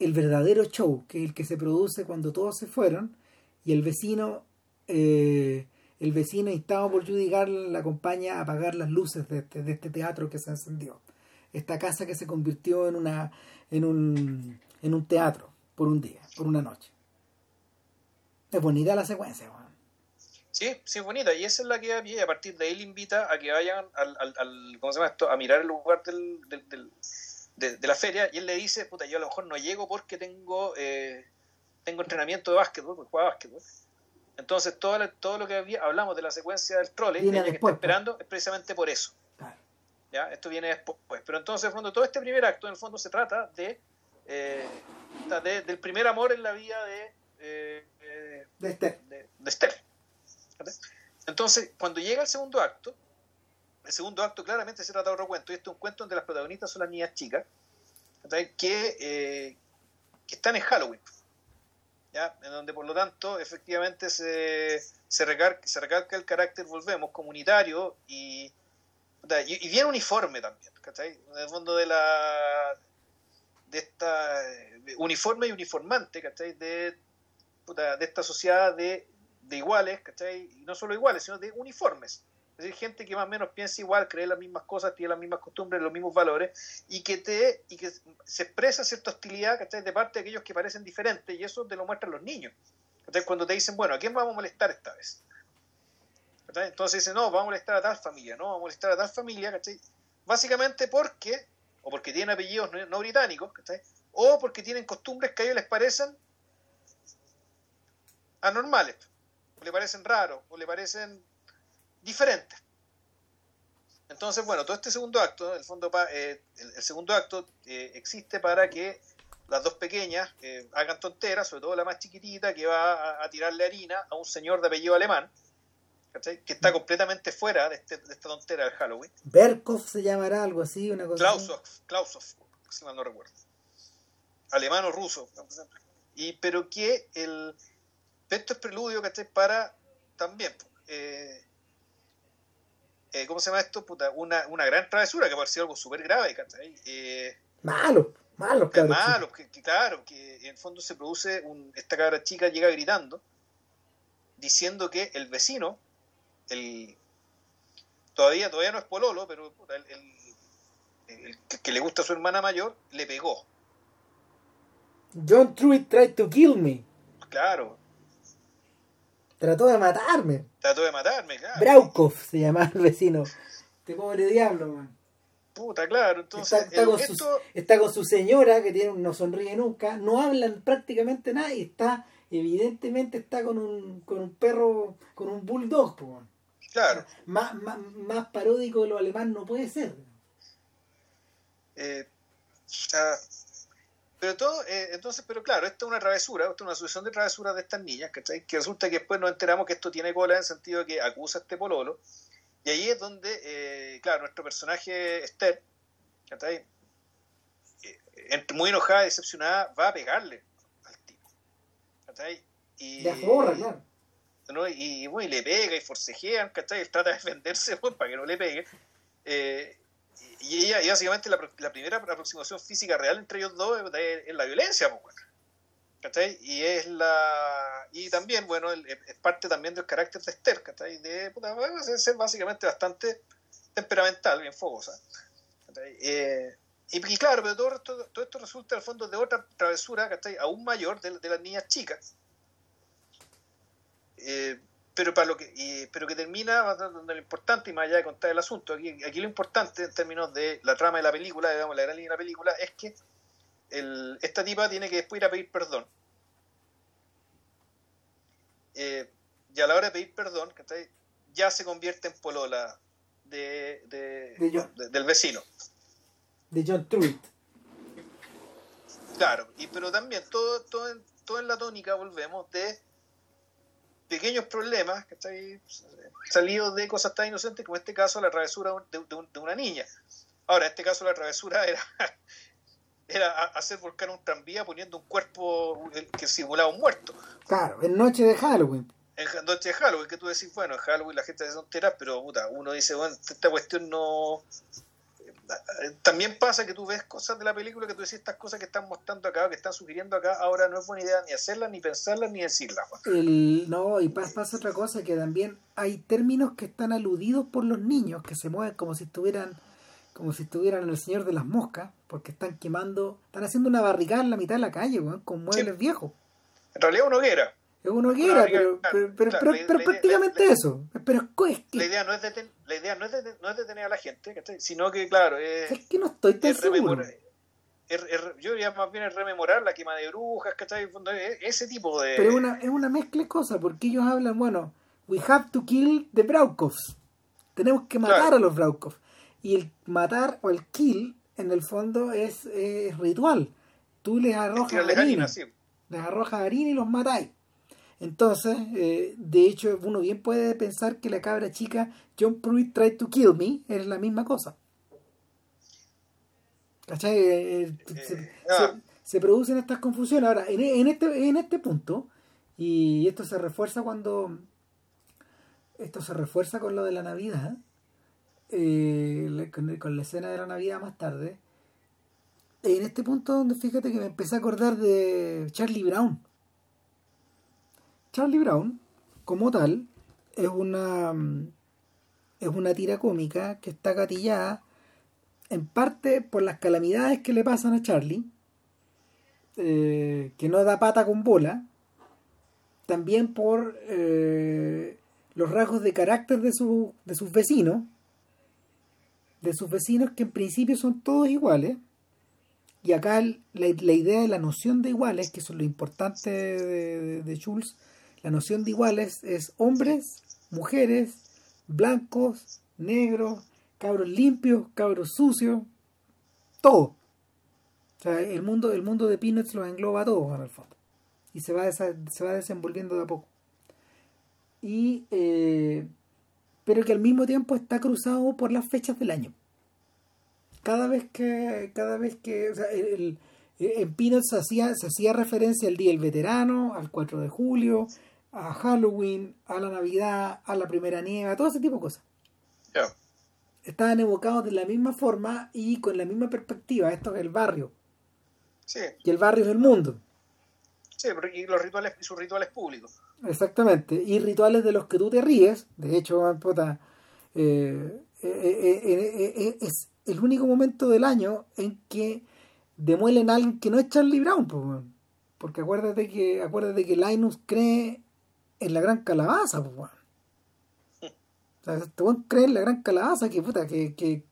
el verdadero show, que es el que se produce cuando todos se fueron y el vecino, eh, el vecino instado por Judy Garland la acompaña a apagar las luces de este, de este teatro que se encendió. Esta casa que se convirtió en una en un en un teatro por un día, por una noche. Es bonita la secuencia, Juan. Sí, sí, es bonita. Y esa es la que a, a partir de ahí le invita a que vayan al, al, ¿cómo se llama esto? A mirar el lugar del, del, de, la feria. Y él le dice, puta, yo a lo mejor no llego porque tengo, eh, tengo entrenamiento de básquetbol, porque juega básquetbol. Entonces, todo, todo lo que hablamos de la secuencia del trole, que está pues. esperando, es precisamente por eso. ¿Ya? Esto viene después. Pero entonces, en el fondo, todo este primer acto, en el fondo, se trata de eh, del primer amor en la vida de, eh, de Esther. De, Esther. Entonces, cuando llega el segundo acto, el segundo acto claramente se trata de otro cuento, y este es un cuento donde las protagonistas son las niñas chicas, que, eh, que están en Halloween. ¿ya? En donde, por lo tanto, efectivamente se, se, recarga, se recarga el carácter, volvemos, comunitario y, y, bien uniforme también, En el fondo de la, de esta uniforme y uniformante, ¿cachai? De, de esta sociedad de, iguales, ¿cachai? Y no solo iguales, sino de uniformes. Es decir, gente que más o menos piensa igual, cree las mismas cosas, tiene las mismas costumbres, los mismos valores, y que te y que se expresa cierta hostilidad ¿cachai? de parte de aquellos que parecen diferentes, y eso te lo muestran los niños. Entonces, cuando te dicen, bueno, ¿a quién vamos a molestar esta vez? Entonces dicen, no, vamos a molestar a tal familia, no, vamos a molestar a tal familia, ¿cachai? Básicamente porque, o porque tienen apellidos no, británicos, ¿cachai? O porque tienen costumbres que a ellos les parecen anormales, o le parecen raros, o le parecen diferentes. Entonces, bueno, todo este segundo acto, el, fondo eh, el, segundo acto eh, existe para que las dos pequeñas eh, hagan tonteras, sobre todo la más chiquitita, que va a, tirarle harina a un señor de apellido alemán, que está completamente fuera de, este, de, esta tontera del Halloween. Berkov se llamará algo así, una cosa Klausov, Klausov, si mal no recuerdo. Alemán o ruso. Y, pero que el, esto es preludio, ¿cachai? Para también eh, eh, ¿cómo se llama esto? Puta, una, una gran travesura que parecía algo súper grave, Eh, malo, malo, claro. Malo, que, claro, que en el fondo se produce, un, esta cabra chica llega gritando, diciendo que el vecino, el todavía, todavía no es pololo, pero el, que, le gusta a su hermana mayor, le pegó. John Truitt tried to kill me. Claro, Trató de matarme. Trató de matarme, claro. Braukov se llama el vecino. Este pobre diablo, man. Puta, claro. Entonces, está, con su, está, con su, señora que tiene, no sonríe nunca. No hablan prácticamente nada y está, evidentemente, está con un, con un perro, con un bulldog, Claro. Más, más, más paródico de lo alemán no puede ser. Eh, pero todo, eh, entonces, pero claro, esto es una travesura, esto es una sucesión de travesuras de estas niñas, ¿cachai? Que resulta que después nos enteramos que esto tiene cola en el sentido de que acusa a este pololo. Y ahí es donde, eh, claro, nuestro personaje Esther, ¿cachai? Eh, muy enojada, decepcionada, va a pegarle al tipo. ¿cachai? Y, claro. ¿No? Y, bueno, y le pega y forcejean, ¿cachai? Él trata de defenderse pues, para que no le pegue. Eh, y ella, y básicamente la, la, primera aproximación física real entre ellos dos es, la violencia, pues, ¿cachai? Y es la y también, bueno, es parte también del carácter de Esther, ¿cachai? De puta, ser básicamente bastante temperamental, bien fogosa. Eh, y, claro, pero todo, todo, esto resulta al fondo de otra travesura, ¿cachai? Aún mayor de, de las niñas chicas. Eh, pero para lo que pero que termina donde lo importante y más allá de contar el asunto. Aquí, aquí lo importante en términos de la trama de la película digamos la gran línea de la película es que el, esta tipa tiene que después ir a pedir perdón. Eh, y a la hora de pedir perdón ya se convierte en polola de, del vecino. De John Truitt. Claro y pero también todo todo en, todo en la tónica volvemos de pequeños problemas, ¿cachai? Salidos de cosas tan inocentes como este caso la travesura de, una niña. Ahora, en este caso la travesura era, era hacer volcar un tranvía poniendo un cuerpo que simulaba un muerto. Claro, en noche de Halloween. En noche de Halloween, que tú decís, bueno, en Halloween la gente se entera, pero puta, uno dice, bueno, esta cuestión no, también pasa que tú ves cosas de la película que tú decís estas cosas que están mostrando acá, que están sugiriendo acá, ahora no es buena idea ni hacerlas, ni pensarlas, ni decirlas. no, y pasa, otra cosa, que también hay términos que están aludidos por los niños, que se mueven como si estuvieran como si estuvieran en el Señor de las Moscas, porque están quemando, están haciendo una barricada en la mitad de la calle, con muebles viejos. En realidad una hoguera. Es una hoguera, pero, pero, pero, prácticamente eso. Pero es que... La idea no es de, la idea no es de, no es detener a la gente, sino que, claro, es, es que no estoy tan seguro. yo diría más bien es rememorar la quema de brujas, ¿cachai? Ese tipo de... Pero una, es una mezcla de cosas, porque ellos hablan, bueno, we have to kill the Braukovs. Tenemos que matar a los Braukovs. Y el matar o el kill, en el fondo, es, ritual. Tú les arrojas harina, les arrojas harina y los matáis. Entonces, eh, de hecho, uno bien puede pensar que la cabra chica John Pruitt Tried to Kill Me es la misma cosa. ¿Cachai? Eh, eh, ah. se, producen estas confusiones. Ahora, en, este, en este punto, y esto se refuerza cuando. Esto se refuerza con lo de la Navidad, con, con la escena de la Navidad más tarde. En este punto, donde fíjate que me empecé a acordar de Charlie Brown. Charlie Brown, como tal, es una. es una tira cómica que está gatillada en parte por las calamidades que le pasan a Charlie, eh, que no da pata con bola, también por eh, los rasgos de carácter de, su, de sus vecinos, de sus vecinos que en principio son todos iguales, y acá la, idea de la noción de iguales, que es lo importante de, de, Jules, la noción de iguales es hombres, mujeres, blancos, negros, cabros limpios, cabros sucios, todo. O sea, el mundo, el mundo de Peanuts los engloba a todos en el fondo. Y se va, se va desenvolviendo de a poco. Y, eh, pero que al mismo tiempo está cruzado por las fechas del año cada vez que, cada vez que, o sea, el, en Peanuts se hacía, se hacía referencia al Día del Veterano, al 4 de julio, a Halloween, a la Navidad, a la primera nieve, a todo ese tipo de cosas. Estaban evocados de la misma forma y con la misma perspectiva. Esto es el barrio. Sí. Y el barrio es el mundo. Sí, y los rituales, y sus rituales públicos. Exactamente. Y rituales de los que tú te ríes. De hecho, puta, eh, eh, eh, es el único momento del año en que demuelen a alguien que no es Charlie Brown, porque acuérdate que acuérdate que Linus cree en la gran calabaza, pues, o sea, este cree en la gran calabaza que puta, que, que,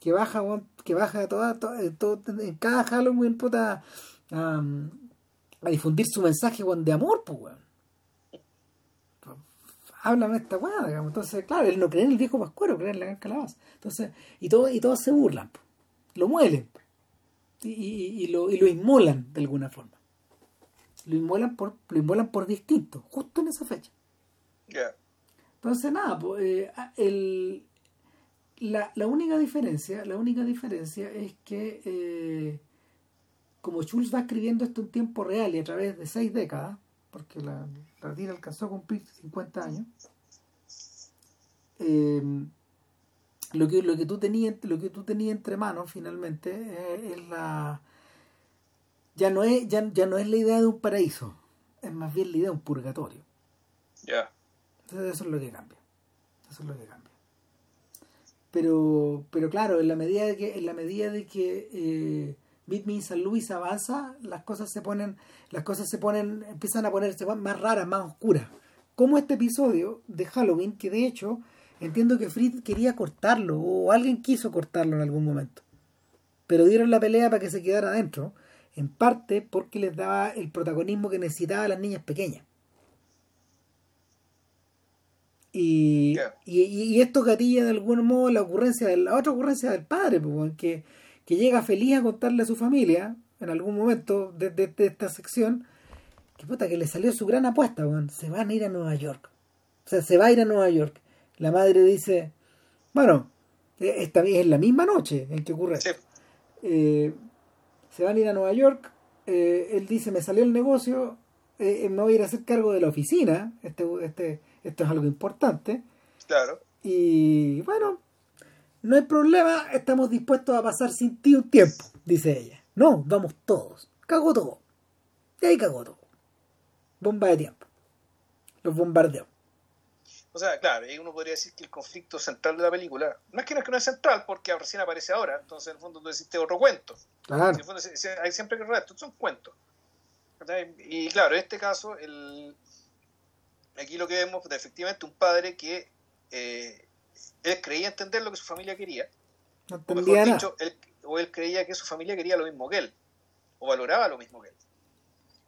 que, baja, que baja toda, eh, en cada Halloween, puta, a difundir su mensaje de amor, pues, háblame esta weá. Entonces, claro, él no cree en el viejo pascuero, cree en la gran calabaza. Entonces, y, todo, y todos se burlan, lo muelen y, y, lo, y lo inmolan de alguna forma. Lo inmolan por, lo inmolan por distinto, justo en esa fecha. Entonces, nada, pues, el, la, la, única diferencia, la única diferencia es que eh, como Schulz va escribiendo esto en tiempo real y a través de seis décadas, porque la, la tira alcanzó a cumplir 50 años, eh, lo que lo que tú tenías lo que tú tenías entre manos finalmente es, la ya no es ya, ya, no es la idea de un paraíso es más bien la idea de un purgatorio. Ya. Entonces eso es lo que cambia eso es lo que cambia. Pero pero claro en la medida de que en la medida de que eh, Beat San Luis avanza, las cosas se ponen, las cosas se ponen, empiezan a ponerse más raras, más oscuras. Como este episodio de Halloween, que de hecho entiendo que Fritz quería cortarlo, o alguien quiso cortarlo en algún momento. Pero dieron la pelea para que se quedara adentro, en parte porque les daba el protagonismo que necesitaba a las niñas pequeñas. Y, y, esto gatilla de algún modo la ocurrencia de la otra ocurrencia del padre, que que llega feliz a contarle a su familia en algún momento de, esta sección que puta que le salió su gran apuesta, se van a ir a Nueva York. O sea, se va a ir a Nueva York. La madre dice, bueno, e, esta es la misma noche en que ocurre. Eh, se van a ir a Nueva York. Eh, él dice, me salió el negocio, eh, me voy a ir a hacer cargo de la oficina. Este, este, esto es algo importante. Claro. Y bueno, no hay problema, estamos dispuestos a pasar sin ti un tiempo, dice ella. No, vamos todos. Cagó todo. Y ahí cagó todo. Bomba de tiempo. Los bombardeos. O sea, claro, ahí uno podría decir que el conflicto central de la película, no es que no es, que no es central, porque recién aparece ahora, entonces en el fondo tú existe otro cuento. Claro. En el fondo, hay siempre que estos son cuentos. Y claro, en este caso, el, aquí lo que vemos es efectivamente un padre que eh, él creía entender lo que su familia quería. o mejor dicho, él, o él creía que su familia quería lo mismo que él, o valoraba lo mismo que él.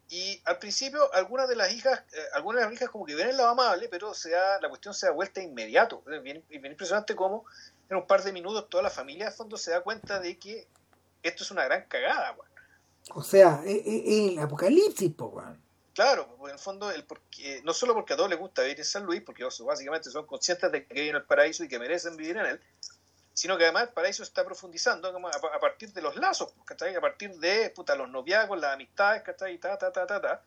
Y al principio, algunas de las hijas, eh, algunas de las hijas como que ven el lado amable, pero se la cuestión se da vuelta inmediato. Es bien, impresionante cómo en un par de minutos toda la familia de fondo se da cuenta de que esto es una gran cagada, O sea, es, el apocalipsis, po, Claro, pues, en el fondo, el porque, no solo porque a todos les gusta vivir en San Luis, porque básicamente son conscientes de que viven en el paraíso y que merecen vivir en él, sino que además paraíso está profundizando a, partir de los lazos, ¿cachai? A partir de puta, los noviazgos, las amistades, ¿cachai? Ta, ta, ta, ta, ta.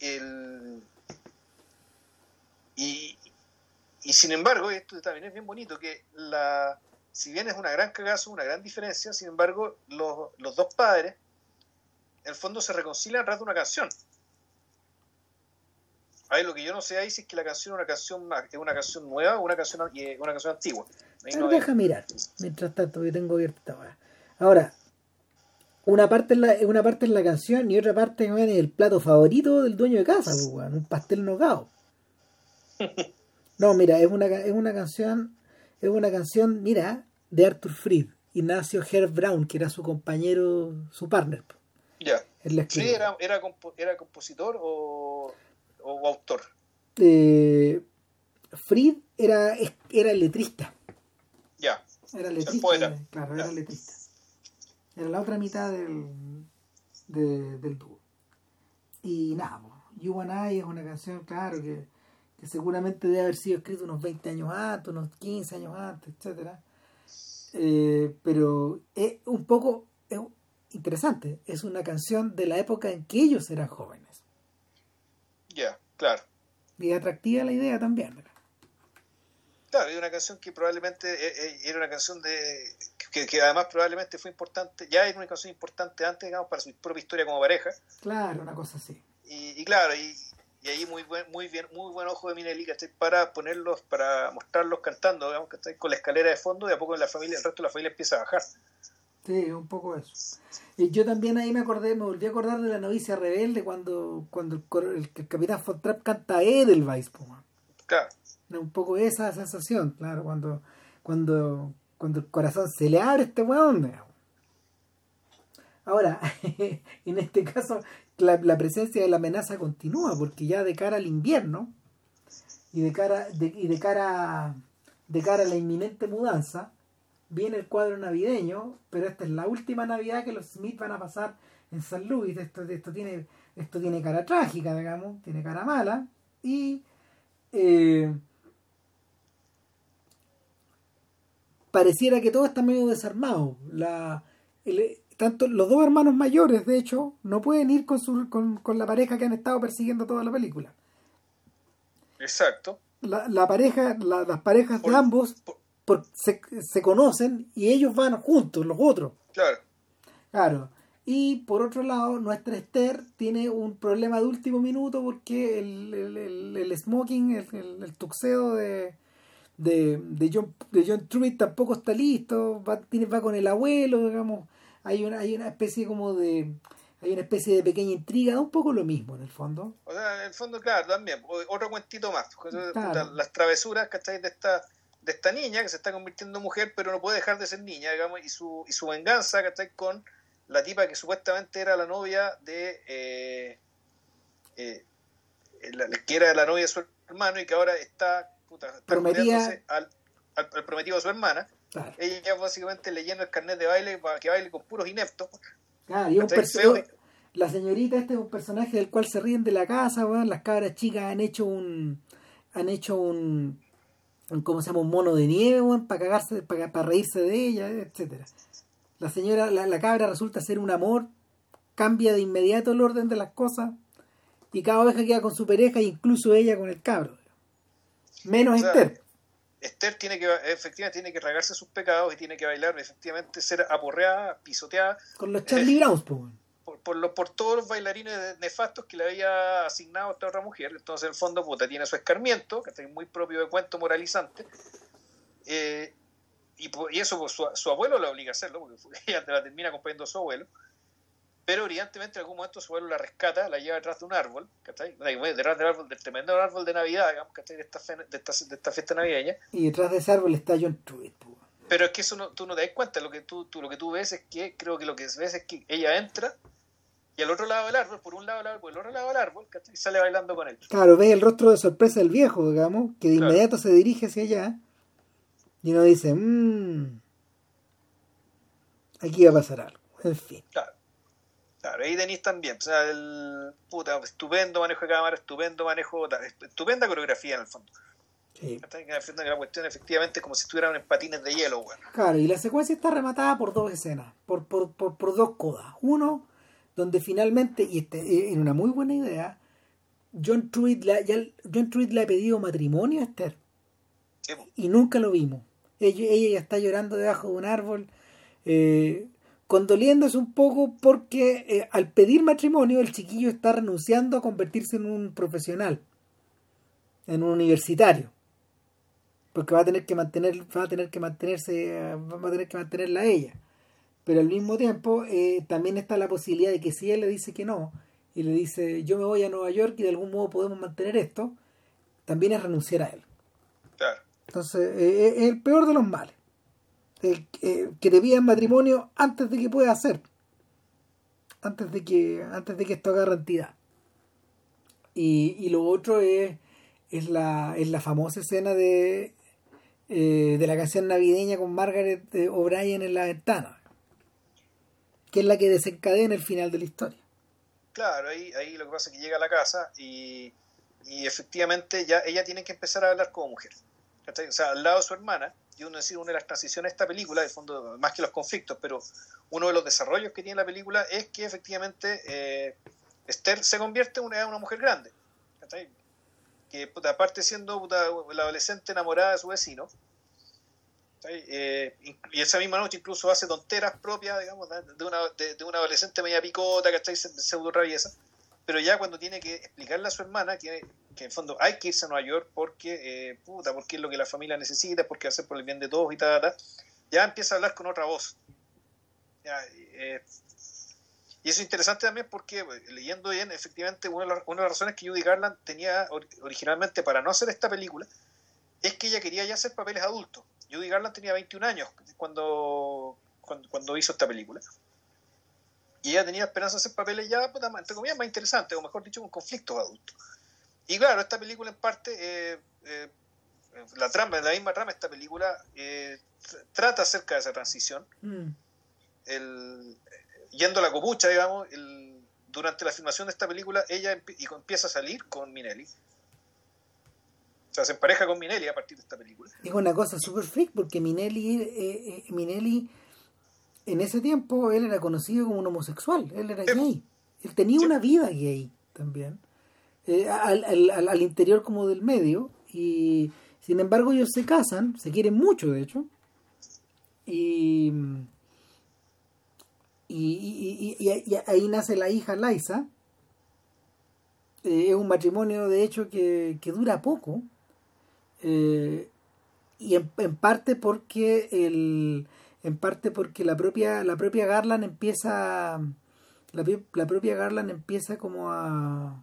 El... Y, y sin embargo, esto también es bien bonito, que la, si bien es una gran cagazo, una gran diferencia, sin embargo, los, los dos padres en el fondo se reconcilian a través de una canción. Ahí lo que yo no sé ahí si es que la canción es una canción, es una canción nueva o una canción, una canción antigua. Pero deja mirar, mientras tanto, yo tengo abierta esta Ahora, una parte, es la, una parte es la canción y otra parte es el plato favorito del dueño de casa, pues, un pastel nogado. No, mira, es una, es una canción, es una canción, mira, de Arthur Fried, Ignacio Herb Brown, que era su compañero, su partner. Ya. Sí, era, era, era compositor o, o autor. Eh, Fried era, era letrista. Era letrista. Claro, era letrista. Era la otra mitad del, del dúo. Y nada, You and I es una canción, claro, que, que, seguramente debe haber sido escrita unos 20 años antes, unos 15 años antes, etcétera eh, pero es un poco es interesante. Es una canción de la época en que ellos eran jóvenes. Ya, claro. Y atractiva la idea también. Claro, y una canción que probablemente eh, eh, era una canción de que, además probablemente fue importante, ya era una canción importante antes, digamos, para su propia historia como pareja. Claro, una cosa así. Y, claro, y, ahí muy buen, muy bien, muy buen ojo de Minelli, Para ponerlos, para mostrarlos cantando, digamos, que Con la escalera de fondo y a poco la familia, el resto de la familia empieza a bajar. Sí, un poco eso. Y yo también ahí me acordé, me volví a acordar de la novicia rebelde cuando, cuando el, el, capitán Von canta Edelweiss, Claro un poco esa sensación, claro, cuando, cuando, cuando el corazón se le abre a este weón. Ahora, en este caso, la, presencia de la amenaza continúa, porque ya de cara al invierno y de cara, de, y de cara, de cara a la inminente mudanza, viene el cuadro navideño, pero esta es la última Navidad que los Smith van a pasar en San Luis. Esto, esto, tiene, esto tiene cara trágica, digamos, tiene cara mala. Y eh, pareciera que todo está medio desarmado. La, tanto los dos hermanos mayores, de hecho, no pueden ir con, su, con, con, la pareja que han estado persiguiendo toda la película. Exacto. La, la pareja, las parejas de ambos por, se, se, conocen y ellos van juntos, los otros. Claro. Claro. Y por otro lado, nuestra Esther tiene un problema de último minuto porque el, el, el, smoking, el, el, tuxedo de, de, de John, de John Truitt tampoco está listo, va, tiene, va con el abuelo, digamos, hay una, hay una especie como de hay una especie de pequeña intriga, un poco lo mismo en el fondo. O sea, en el fondo, claro, también, otro cuentito más, las travesuras, ¿cachai? De esta, de esta niña que se está convirtiendo en mujer, pero no puede dejar de ser niña, digamos, y su, y su venganza, ¿cachai? Con la tipa que supuestamente era la novia de... Eh, eh, la, que era la novia de su hermano y que ahora está prometía al, al, prometido de su hermana. Ella básicamente le llena el carnet de baile para que baile con puros ineptos. la señorita este es un personaje del cual se ríen de la casa, las cabras chicas han hecho un han hecho un, ¿cómo se llama? un mono de nieve, para cagarse, para, para, reírse de ella, etcétera. La señora, la, la cabra resulta ser un amor, cambia de inmediato el orden de las cosas y cada vez que queda con su pareja, incluso ella con el cabro. Menos Esther. Esther tiene que, efectivamente, tiene que regarse sus pecados y tiene que bailar, efectivamente, ser aporreada, pisoteada. Con los Charlie Browns, por, por, por, todos los bailarines nefastos que le había asignado esta otra mujer. Entonces, en el fondo, puta, tiene su escarmiento, que es muy propio de cuento moralizante. Eh, y, y, eso pues, su, su, abuelo la obliga a hacerlo, porque ella la termina acompañando a su abuelo pero brillantemente en algún momento su abuelo la rescata, la lleva detrás de un árbol, ¿cachai? Detrás del árbol, del tremendo árbol de Navidad, digamos, ¿cachai? De esta, de esta, de esta fiesta navideña. Y detrás de ese árbol está John Truitt, Pero es que eso no, tú no te das cuenta, lo que tú, tú, lo que tú ves es que, creo que lo que ves es que ella entra y al otro lado del árbol, por un lado del árbol, por el otro lado del árbol, ¿cachai? Y sale bailando con él. Claro, ves el rostro de sorpresa del viejo, digamos, que de inmediato se dirige hacia allá y uno dice, mmm, aquí va a pasar algo, en fin. Claro. Claro, ahí tenéis también, o sea, el puta, estupendo manejo de cámara, estupendo manejo, estupenda coreografía en el fondo. Sí. La cuestión efectivamente es como si estuvieran en patines de hielo, bueno. Claro, y la secuencia está rematada por dos escenas, por, por, por, por dos codas. Uno, donde finalmente, y este, eh, en una muy buena idea, John Truitt, la, ya, John Truitt le ha pedido matrimonio a Esther. y nunca lo vimos. Ella, ella ya está llorando debajo de un árbol. Eh, condoliéndose un poco porque eh, al pedir matrimonio el chiquillo está renunciando a convertirse en un profesional. en un universitario. Porque va a tener que mantener, va a tener que mantenerse, va a tener que mantenerla a ella. Pero al mismo tiempo eh, también está la posibilidad de que si él le dice que no, y le dice yo me voy a Nueva York y de algún modo podemos mantener esto, también es renunciar a él. Claro. Entonces, eh, es el peor de los males. Eh, que te pida matrimonio antes de que pueda hacer. Antes de que, antes de que esto agarre entidad. Y, y lo otro es, es, la, es la famosa escena de, eh, de la canción navideña con Margaret O'Brien en la ventana. Que es la que desencadena el final de la historia. Claro, ahí, ahí lo que pasa es que llega a la casa y, y efectivamente ya ella tiene que empezar a hablar como mujer. O sea, al lado de su hermana, y uno decir, una de las transiciones de esta película, de fondo, más que los conflictos, pero uno de los desarrollos que tiene la película es que efectivamente eh, Esther se convierte en una, una mujer grande. Que aparte siendo la adolescente enamorada de su vecino, eh, y esa misma noche incluso hace tonteras propias, digamos, de una, de, una adolescente media picota, ¿cachai? Pseudo rabiesa pero ya cuando tiene que explicarle a su hermana que, en fondo hay que irse a Nueva York porque, eh, puta, porque es lo que la familia necesita, porque va a ser por el bien de todos y tal, ya empieza a hablar con otra voz. Eh, y eso es interesante también porque, eh, leyendo bien, efectivamente, una de, las, una de las razones que Judy Garland tenía originalmente para no hacer esta película es que ella quería ya hacer papeles adultos. Judy Garland tenía 21 años cuando, cuando, cuando hizo esta película y ella tenía esperanza de hacer papeles ya, entre comillas, más interesantes, o mejor dicho, con conflictos adultos. Y claro, esta película en parte, eh, eh, la trama, la misma trama, esta película eh, trata acerca de esa transición. Mm. El, yendo a la copucha, digamos, el, durante la filmación de esta película, ella empieza a salir con Minelli. O sea, se empareja con Minelli a partir de esta película. Es una cosa súper freak porque Minelli, Minelli en ese tiempo él era conocido como un homosexual, él era gay, él tenía una vida gay también, eh, al, al, al, interior como del medio, y sin embargo ellos se casan, se quieren mucho de hecho, y, y, y, ahí nace la hija Liza, eh, es un matrimonio de hecho que, que dura poco, eh, y en, en parte porque el en parte porque la propia la propia Garland empieza la, la propia Garland empieza como a,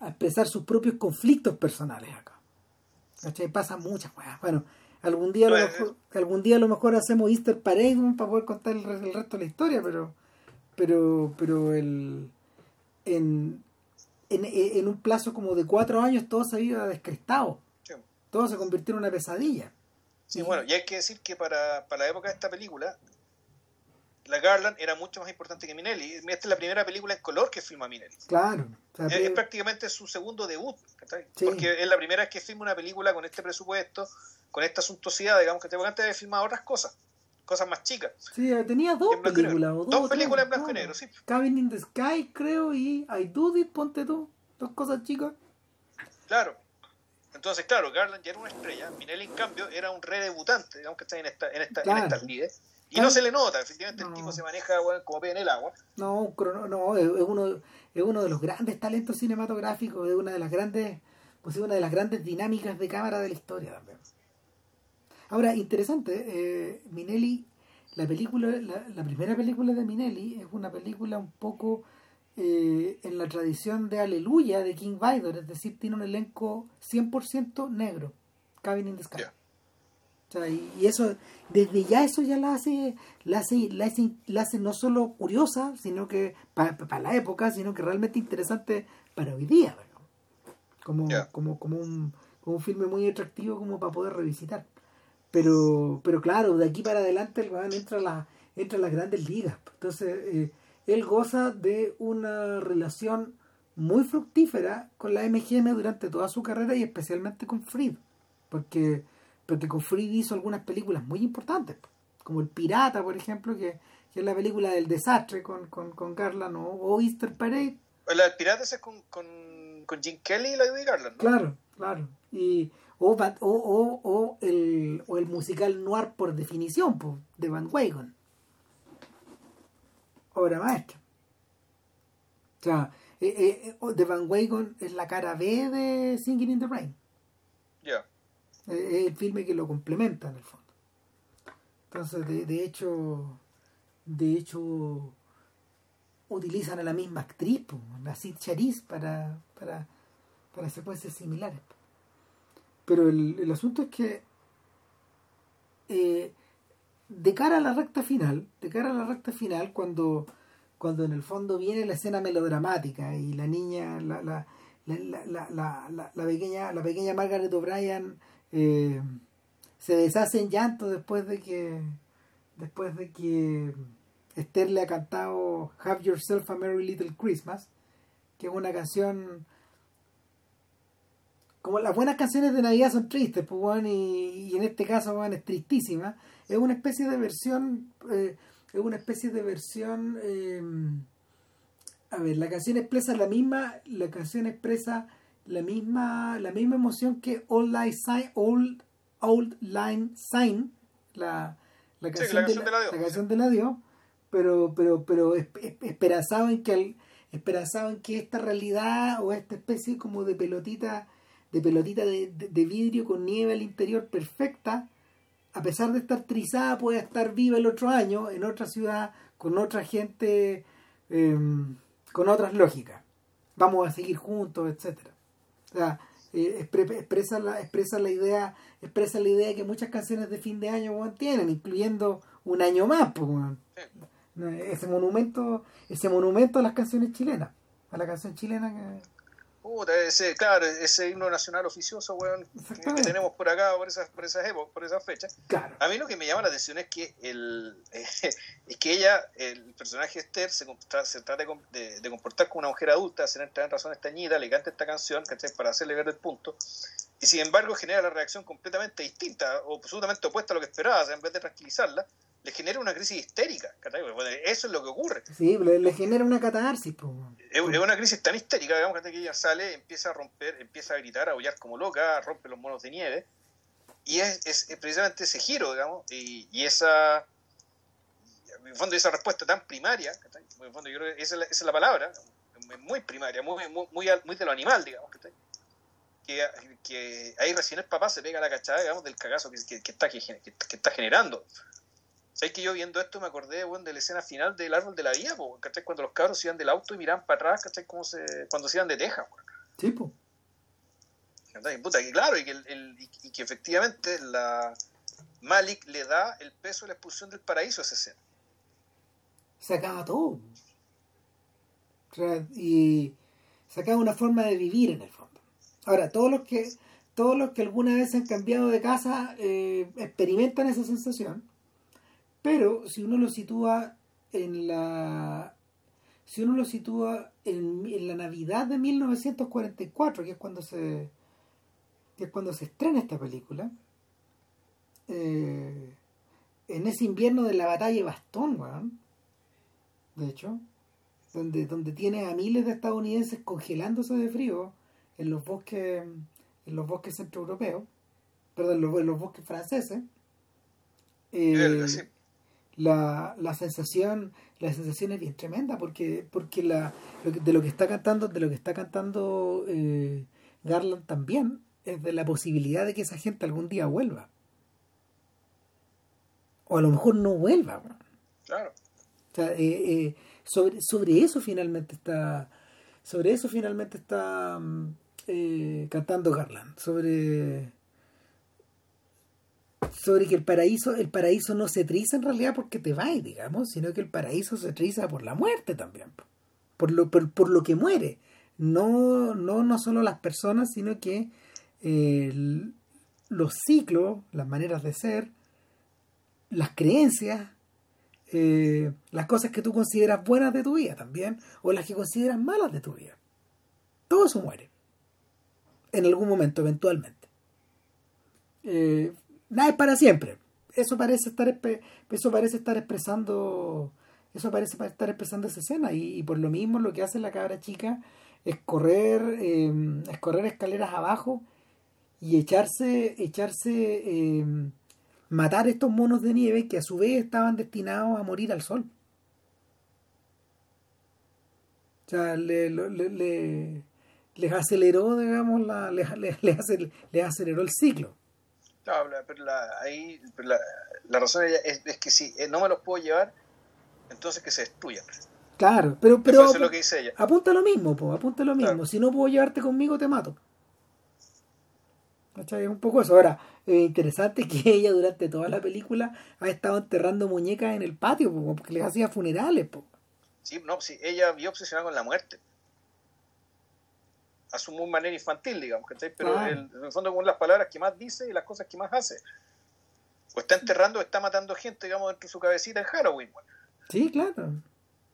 a, expresar sus propios conflictos personales acá. ¿cachai? pasa muchas cosas bueno algún día a lo mejor, algún día a lo mejor hacemos Easter Parade para poder contar el, el, resto de la historia pero pero pero el en, en, en un plazo como de cuatro años todo se había descrestado. Todo se convirtió en una pesadilla Sí, bueno, y hay que decir que para, para la época de esta película, la Garland era mucho más importante que Minelli. Esta es la primera película en color que filma Minelli. Claro. es, prácticamente su segundo debut, porque es la primera vez que filma una película con este presupuesto, con esta suntuosidad, digamos, que te antes de filmar otras cosas, cosas más chicas. Sí, tenía dos películas. O dos, películas en blanco y negro, sí. Cabin in the Sky, creo, y I Do It, ponte tú, dos cosas chicas. Claro. Entonces, claro, Garland ya era una estrella, Minelli en cambio era un redebutante, digamos que está en, esta, en, esta, en estas lides. Y no se le nota, efectivamente el tipo se maneja como pez en el agua. No, no es, uno, es uno de los grandes talentos cinematográficos, es una de las grandes, pues es una de las grandes dinámicas de cámara de la historia también. Ahora, interesante, eh, Minelli, la película, la, la primera película de Minelli es una película un poco eh, en la tradición de Aleluya de King Vidor, es decir, tiene un elenco 100% negro, Cabin in the Sky. O sea, y, eso, desde ya eso ya la hace, la hace, la hace, la hace no solo curiosa, sino que para la época, sino que realmente interesante para hoy día, como, como, como, un, como un filme muy atractivo como para poder revisitar. Pero, pero claro, de aquí para adelante el van entra la, entra las grandes ligas. Entonces, eh, él goza de una relación muy fructífera con la MGM durante toda su carrera y especialmente con Fried, porque, porque con Fried hizo algunas películas muy importantes, como El Pirata, por ejemplo, que, es la película del desastre con, con, con Garland o, Easter Parade. La del Pirata es con, con, con Jim Kelly y la de Garland. Claro, claro. Y, o, o, o, el, o el musical noir por definición, de Van Wagon obra maestra. O sea, eh, eh, eh, The Van Wagon es la cara B de Singing in the Rain. Ya. Es el filme que lo complementa en el fondo. Entonces, de, de hecho, de hecho, utilizan a la misma actriz, la Sid Charis, para, para, para secuencias similares. Pero el, el asunto es que eh, de cara a la recta final, de cara a la recta final, cuando, cuando en el fondo viene la escena melodramática y la niña, la, la, la, la, pequeña, la pequeña Margaret O'Brien eh, se deshace en llanto después de que después de que Esther le ha cantado Have Yourself a Merry Little Christmas, que es una canción como las buenas canciones de Navidad son tristes, pues, weón, y, en este caso weón, es tristísima. Es una especie de versión, eh, es una especie de versión, eh, a ver, la canción expresa la misma, la canción expresa la misma, la misma emoción que Old Line Sign, Old, Old Line Sign, la, la Sí, canción, la de canción la, de la Dios. la canción de la Dios, pero, pero, pero es- es- esperanzado en que esperanzado en que esta realidad o esta especie como de pelotita de pelotita de, de- de vidrio con nieve al interior perfecta a pesar de estar trizada puede estar viva el otro año en otra ciudad con otra gente em, con otras lógicas. Vamos a seguir juntos etcétera. O sea, eh, expre- expresa la expresa la idea expresa la idea que muchas canciones de fin de año weón, tienen incluyendo un año más pues, ese monumento ese monumento a las canciones chilenas a la canción chilena que Puta, ese, claro, ese himno nacional oficioso, weón, que, tenemos por acá, por esas, por esas épocas, por esas fechas. claro A mí lo que me llama la atención es que el es que ella, el personaje Esther, se, se trata de, de- comportar como una mujer adulta, hacer entrar en razón esta le canta esta canción, ¿cachai? Para hacerle ver el punto. Y sin embargo genera la reacción completamente distinta, o absolutamente opuesta a lo que esperaba. O sea, en vez de tranquilizarla, le genera una crisis histérica. eso es lo que ocurre. Sí, le, le genera una catarsis. Es es una crisis tan histérica, digamos, que ella sale, empieza a romper, empieza a gritar, a aullar como loca, rompe los monos de nieve. Y es, es- es precisamente ese giro, digamos, y, y esa, en el fondo, esa respuesta tan primaria, en el fondo, yo creo que esa es la, esa es la palabra, muy primaria, muy, muy, muy, muy de lo animal, digamos, ¿cachai? Que, que ahí recién el papá se pega la cachada, digamos, del cagazo que, que- que está, que, está generando. ¿Sabes que yo viendo esto me acordé, weón, de la escena final del árbol de la vida, po, ¿cachai? Cuando los cabros se iban del auto y miraban para atrás, ¿cachai? Como se, cuando se iban de Texas. ¿cachai? Puta, que claro, y que, el- el- y- y que efectivamente la Malik le da el peso de la expulsión del paraíso a esa escena. Se acaba todo. Y se acaba una forma de vivir en el fondo. Ahora, todos los que todos los que alguna vez han cambiado de casa eh, experimentan esa sensación, pero si uno lo sitúa en la si uno lo sitúa en, la Navidad de 1944, que es cuando se que es cuando se estrena esta película, eh, en ese invierno de la batalla de Bastón, de hecho, donde, donde tienes a miles de estadounidenses congelándose de frío en los bosques, en los bosques centroeuropeos, perdón, en los, en los bosques franceses, eh, sí. la, la sensación la sensación es bien tremenda porque porque la lo que- de lo que está cantando de lo que está cantando eh, Garland también es de la posibilidad de que esa gente algún día vuelva o a lo mejor no vuelva. Claro. O sea, eh, eh, sobre, sobre eso finalmente está sobre eso finalmente está mm, eh, cantando Garland sobre sobre que el paraíso el paraíso no se triza en realidad porque te vas digamos sino que el paraíso se triza por la muerte también po. por lo por, por lo que muere no no no solo las personas sino que eh, los ciclos las maneras de ser las creencias eh, las cosas que tú consideras buenas de tu vida también, o las que consideras malas de tu vida. Todo eso muere. En algún momento, eventualmente. Eh, nada es para siempre. Eso parece estar eso parece estar expresando eso parece estar expresando esa escena y, por lo mismo lo que hace la cabra chica es correr eh, es correr escaleras abajo y echarse echarse eh, matar estos monos de nieve que a su vez estaban destinados a morir al sol. O sea, le, le- les aceleró, digamos, la, les, les, les, aceleró el ciclo. Claro, pero la, ahí la, la, razón es, es, que si eh, no me los puedo llevar, entonces que se destruyan. Claro, pero, pero eso es lo que dice ella. apunta lo mismo, po, apunta lo mismo. Si no puedo llevarte conmigo, te mato. Es un poco eso. Ahora, es interesante que ella durante toda la película ha estado enterrando muñecas en el patio, porque les hacía funerales. Po. Sí, no, sí, ella vio obsesionada con la muerte. A su muy manera infantil, digamos, Pero en el fondo con las palabras que más dice y las cosas que más hace. O está enterrando o está matando gente, digamos, dentro de su cabecita en Halloween. Sí, claro.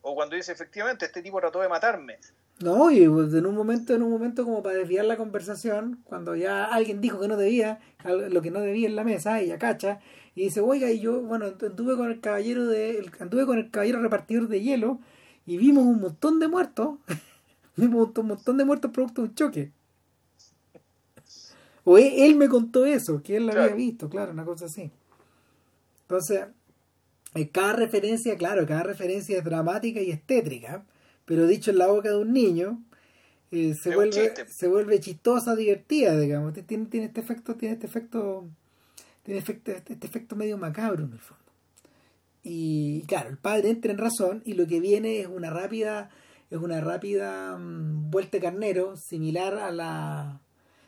O cuando dice, efectivamente, este tipo trató de matarme. No, y pues, en un momento, en un momento como para desviar la conversación, cuando ya alguien dijo que no debía, lo que no debía en la mesa, ella cacha, y dice, oiga, y yo, bueno, anduve con el caballero de, anduve con el caballero repartidor de hielo, y vimos un montón de muertos, un montón de muertos producto de un choque. O él, me contó eso, que él lo había visto, claro, una cosa así. Entonces, eh, cada referencia, claro, cada referencia es dramática y estétrica pero dicho en la boca de un niño, eh, se, vuelve, se vuelve chistosa, divertida, digamos. Tiene, tiene este efecto, tiene este efecto, tiene efecto, este, este, efecto medio macabro en el fondo. Y claro, el padre entra en razón y lo que viene es una rápida, es una rápida mm, vuelta de carnero, similar a la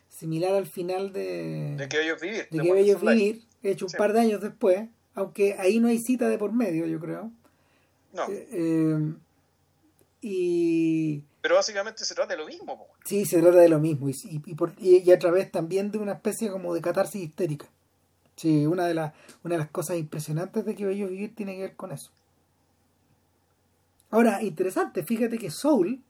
similar al final de de que ellos vivir, de, que ellos vivir, hecho un par de años después, aunque ahí no hay cita de por medio, yo creo. No. Eh, eh, y... Pero básicamente se trata de lo mismo. Sí, se trata de lo mismo y, y, por, y, a través también de una especie como de catarsis histérica. Sí, una de, las una de las cosas impresionantes de que Bello Vivir tiene que ver con eso. Ahora, interesante, fíjate que Soul,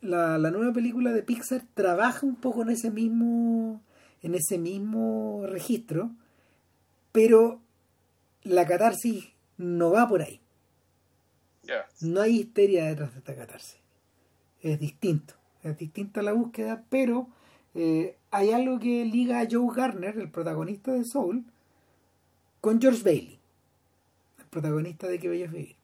la, la nueva película de Pixar, trabaja un poco en ese mismo, en ese mismo registro, pero la catarsis no va por ahí. No hay histeria detrás de esta catarsis. Es distinto. Es distinta la búsqueda, pero eh, hay algo que liga a Joe Garner, el protagonista de Soul, con George Bailey, el protagonista de Que Bello Vivir.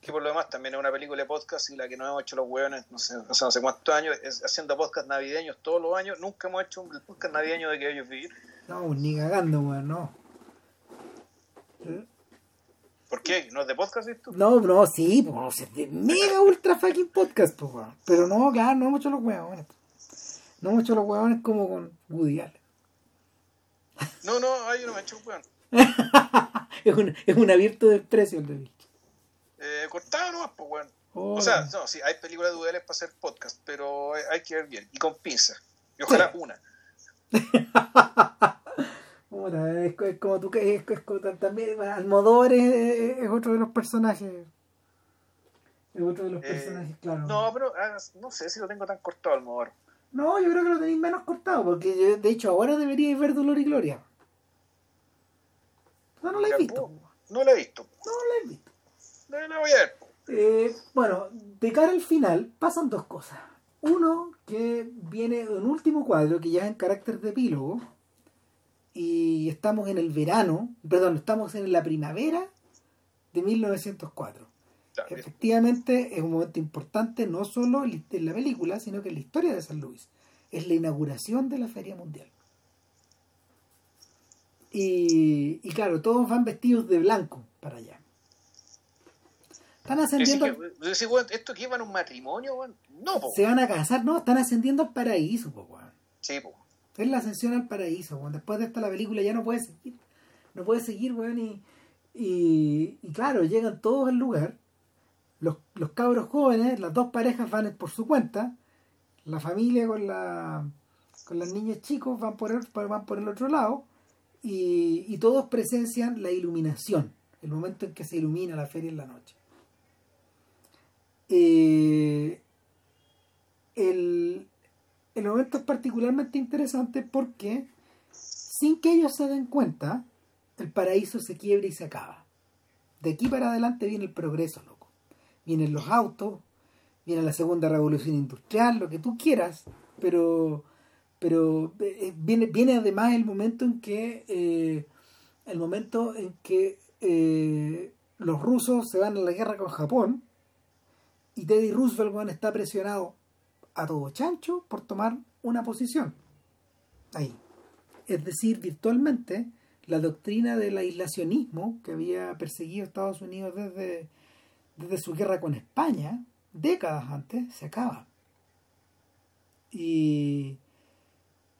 Que por lo demás también es una película de podcast y la que no hemos hecho los hueones, no sé, no sé, cuántos años, haciendo podcast navideños todos los años, nunca hemos hecho un podcast navideño de Que Bello es Vivir. No, ni cagando, weón, no. ¿Por qué? ¿No es de podcast esto? No, no, sí, pues, es de mega ultra fucking podcast, pues, Pero no, claro, no hemos hecho los huevones. No hemos hecho los huevones como con Woody Allen. No, no, ahí no me he hecho un hueón. es, un, es un abierto desprecio el de mí. Eh, cortado nomás, pues, weón. O sea, no, sí, hay películas Allen para hacer podcast, pero hay, que ver bien. Y con pinza. Y ojalá una. es, como tú que es, también Almodóvar es, es, otro de los personajes. Es otro de los eh, personajes, claro. No, pero ah, no sé si lo tengo tan cortado Almodóvar. No, yo creo que lo tenéis menos cortado, porque de hecho ahora deberíais ver Dolor y Gloria. No, no la he visto. No la he visto. No la he visto. No la voy a ver. Eh, bueno, de cara al final pasan dos cosas. Uno, que viene un último cuadro que ya es en carácter de epílogo, y estamos en el verano, perdón, estamos en la primavera de 1904. Efectivamente es un momento importante no solo en la película, sino que en la historia de San Luis. Es la inauguración de la Feria Mundial. Y, claro, todos van vestidos de blanco para allá. Están ascendiendo. ¿Esto que iban a un matrimonio? No, Se van a casar, no, están ascendiendo al paraíso, po, Sí, po. Es la ascensión al paraíso, Después de esta la película ya no puede seguir. No puede seguir, weón. Y, y, claro, llegan todos al lugar. Los, los cabros jóvenes, las dos parejas van por su cuenta. La familia con la con las niñas chicos van por el, van por el otro lado. Y, y todos presencian la iluminación. El momento en que se ilumina la feria en la noche. Eh, el, el momento es particularmente interesante porque sin que ellos se den cuenta, el paraíso se quiebra y se acaba. De aquí para adelante viene el progreso, loco. Vienen los autos, viene la segunda revolución industrial, lo que tú quieras, pero, pero eh, viene, viene además el momento en que eh, el momento en que los rusos se van a la guerra con Japón y Teddy Roosevelt está presionado a todo chancho por tomar una posición. Ahí. Es decir, virtualmente, la doctrina del aislacionismo que había perseguido Estados Unidos desde, desde su guerra con España, décadas antes, se acaba. Y,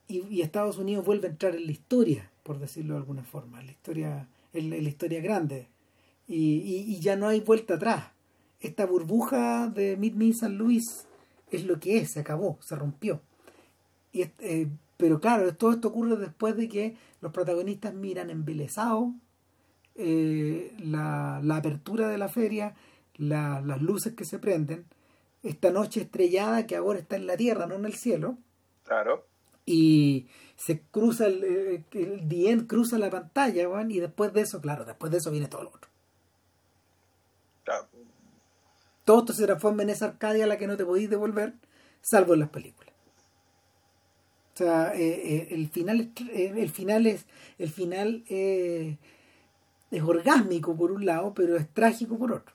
y, Estados Unidos vuelve a entrar en la historia, por decirlo de alguna forma, en la historia, en la, historia grande. Y, y, ya no hay vuelta atrás. Esta burbuja de Meet Me San Luis es lo que es, se acabó, se rompió. Y, eh, pero claro, todo esto ocurre después de que los protagonistas miran embelesados eh, la, la, apertura de la feria, las luces que se prenden, esta noche estrellada que ahora está en la tierra, no en el cielo. Claro. Y se cruza el, eh, el, cruza la pantalla, y después de eso, claro, después de eso viene todo lo otro. Claro. Todo esto se transforma en esa Arcadia a la que no te podéis devolver, salvo en las películas. O sea, eh, eh, el final, el final es, el final es orgásmico por un lado, pero es trágico por otro.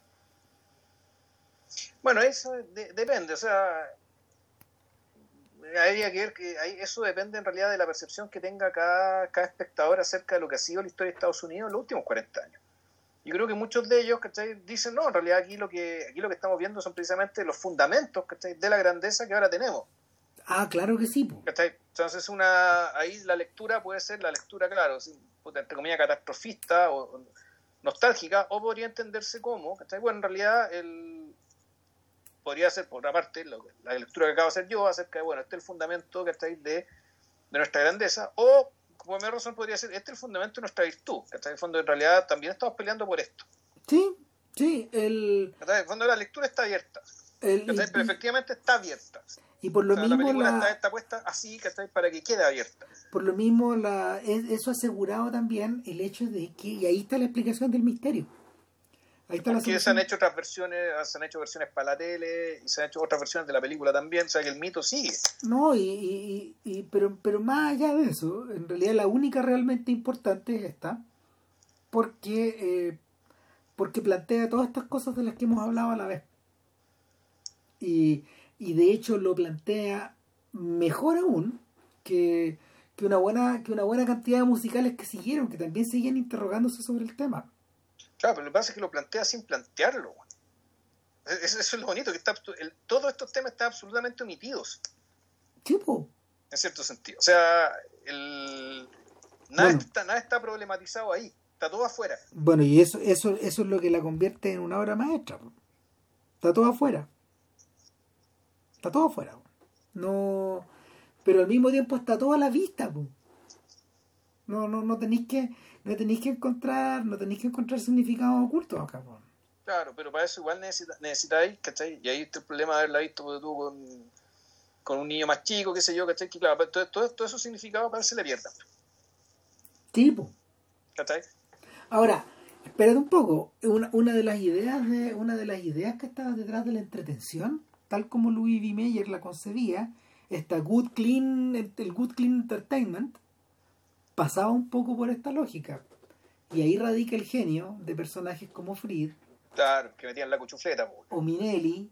Bueno, eso depende, o sea, habría que ver que eso depende en realidad de la percepción que tenga cada, cada espectador acerca de lo que ha sido la historia de Estados Unidos en los últimos 40 años. Yo creo que muchos de ellos dicen, no, en realidad aquí lo que aquí lo que estamos viendo son precisamente los fundamentos de la grandeza que ahora tenemos. Ah, claro que sí. Entonces, una ahí la lectura puede ser la lectura, claro, entre comillas, catastrofista o nostálgica, o podría entenderse como, bueno, en realidad el, podría ser, por una parte, la lectura que acabo de hacer yo acerca de, bueno, este es el fundamento que de, de nuestra grandeza, o como mi razón podría ser, este es el fundamento de nuestra virtud, que en el fondo en realidad también estamos peleando por esto. Sí, sí, el... En el fondo la lectura está abierta, pero efectivamente está abierta. Y por lo mismo la está, puesta así, Para que quede abierta. Por lo mismo la, eso ha asegurado también el hecho de que, y ahí está la explicación del misterio, Ahí está Porque se han hecho otras versiones, se han hecho versiones para la tele y se han hecho otras versiones de la película también, o sea que el mito sigue. No, y, y, pero, pero más allá de eso, en realidad la única realmente importante es esta, porque, eh, porque plantea todas estas cosas de las que hemos hablado a la vez. Y, y de hecho lo plantea mejor aún que, que, una buena, que una buena cantidad de musicales que siguieron, que también siguen interrogándose sobre el tema. Claro, pero lo que pasa es que lo plantea sin plantearlo. Eso, es lo bonito, que está, todos estos temas están absolutamente omitidos. ¿Tipo? En cierto sentido. O sea, el, nada, está, nada está problematizado ahí. Está todo afuera. Bueno, y eso, eso, eso es lo que la convierte en una obra maestra. Está todo afuera. Está todo afuera. No, pero al mismo tiempo está todo a la vista. No, no, no tenéis que no tenéis que encontrar, no tenéis que encontrar significados ocultos acá. Claro, pero para eso igual necesitáis, ¿cachai? Y ahí está el problema de haberla visto tú con, con un niño más chico, qué sé yo, ¿cachai? Que claro, todo, todo, todo esos significados para se le pierdan. Tipo. ¿Cachai? Ahora, espérate un poco. Una, una de las ideas de, una de las ideas que estaba detrás de la entretención, tal como Louis V. Meyer la concebía, esta good clean, el good clean entertainment, pasaba un poco por esta lógica. Y ahí radica el genio de personajes como Fried. Claro, que metían la cuchufleta. O Minelli.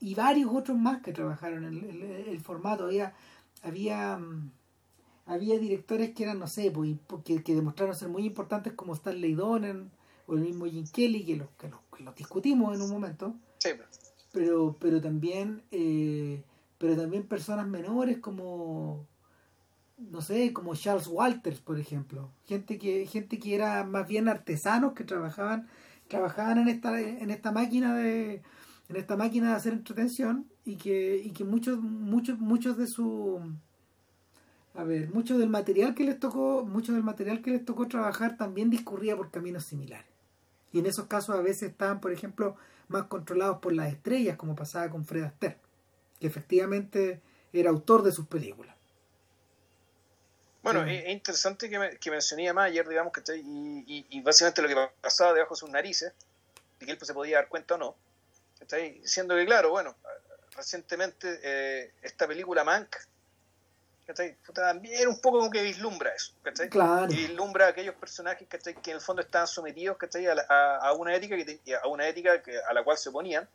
Y varios otros más que trabajaron en el, formato. Había, había, mm, había directores que eran, no sé, pues, que, que demostraron ser muy importantes como Stanley Donen o el mismo Jim Kelly, que los, que los, discutimos en un momento. Sí. Pero, pero también, eh, pero también personas menores como no sé, como Charles Walters, por ejemplo, gente que gente que era más bien artesanos que trabajaban trabajaban en esta en esta máquina de en esta máquina de hacer entretención y que y que muchos muchos muchos de su a ver, mucho del material que les tocó, mucho del material que les tocó trabajar también discurría por caminos similares. Y en esos casos a veces estaban, por ejemplo, más controlados por las estrellas, como pasaba con Fred Astaire, que efectivamente era autor de sus películas. Bueno, es, interesante que, me, que mencioné a Mayer, digamos, que y, y, básicamente lo que pasaba debajo de sus narices, y que él pues, se podía dar cuenta o no, siendo que, claro, bueno, recientemente eh, esta película Mank, también un poco como que vislumbra eso, claro. y vislumbra a aquellos personajes que en el fondo estaban sometidos a, a, una ética que, a una ética que, a la cual se oponían,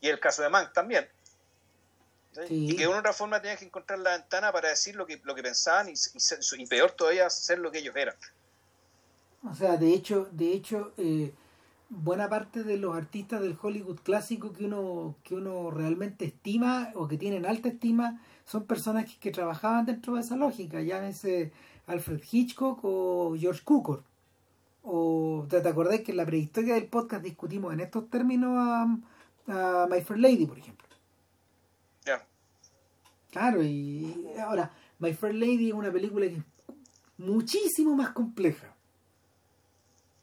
y el caso de Mank también. Y que de una otra forma tenían que encontrar la ventana para decir lo que, lo que pensaban y, y, peor todavía ser lo que ellos eran. O sea, de hecho, de hecho eh, buena parte de los artistas del Hollywood clásico que uno, que uno realmente estima o que tienen alta estima son personas que, trabajaban dentro de esa lógica, llámese Alfred Hitchcock o George Cukor. O te, acordás que en la prehistoria del podcast discutimos en estos términos a, a My Fair Lady, por ejemplo. Claro, y ahora, My Fair Lady es una película que es muchísimo más compleja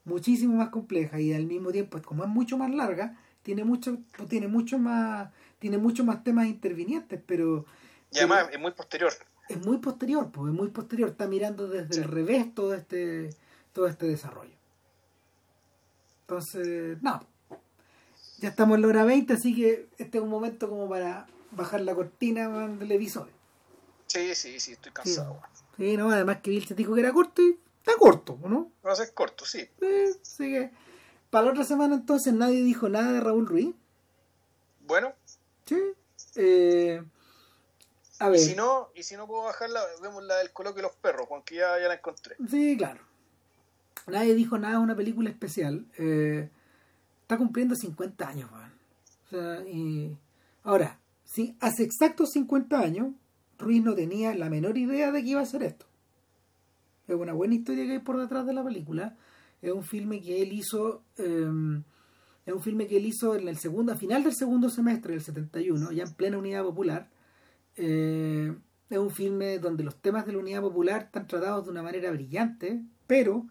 muchísimo más compleja y al mismo tiempo, como es mucho más larga, tiene mucho, tiene mucho más, tiene mucho más temas intervinientes, pero y además es muy posterior. Es muy posterior, pues es muy posterior, está mirando desde el revés todo este, todo este desarrollo. Entonces, no. Ya estamos en la hora 20, así que este es un momento como para bajar la cortina del episodio. Sí, sí, sí, estoy cansado. Sí, no, además que Bill se dijo que era corto y Está corto, ¿no? Va a ser corto, sí. así que, para la otra semana entonces nadie dijo nada de Raúl Ruiz. Bueno. Sí. Eh, a ver. Y si no, y si no puedo bajarla, vemos la del coloquio de los perros, Juan, que ya, ya la encontré. Sí, claro. Nadie dijo nada de una película especial. Eh, está cumpliendo 50 años, man. O sea, y... Ahora, sí, hace exactos 50 años, Ruiz no tenía la menor idea de que iba a hacer esto. Es una buena historia que hay por detrás de la película. Es un filme que él hizo. Em, es un filme que él hizo en el segundo, a final del segundo semestre del 71, ya en plena unidad popular. Eh, es un filme donde los temas de la unidad popular están tratados de una manera brillante, pero,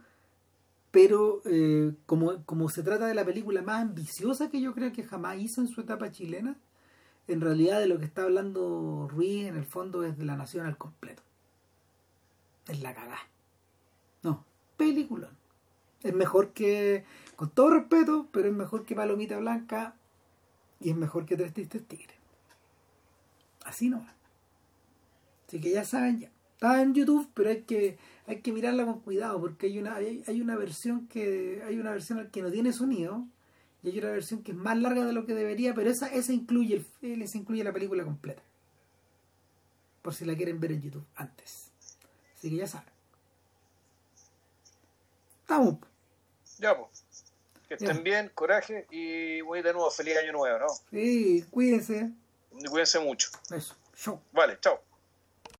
pero eh, como, como se trata de la película más ambiciosa que yo creo que jamás hizo en su etapa chilena, en realidad de lo que está hablando Ruiz en el fondo es de la nación al completo. Es la cagada. No, película. Es mejor que, con todo respeto, pero es mejor que Palomita Blanca y es mejor que Tres Tristes Tigres. Así no. Así que ya saben, ya. Está en YouTube, pero hay que, hay que mirarla con cuidado porque hay una, hay, una versión que hay una versión que no tiene sonido y hay otra versión que es más larga de lo que debería, pero esa, esa incluye el, esa incluye la película completa. Por si la quieren ver en YouTube antes. Así que ya saben. Estamos. Ya, pues. Que estén bien, coraje y voy de nuevo. Feliz año nuevo, ¿no? Sí, cuídense. Cuídense mucho. Eso. Vale, chao.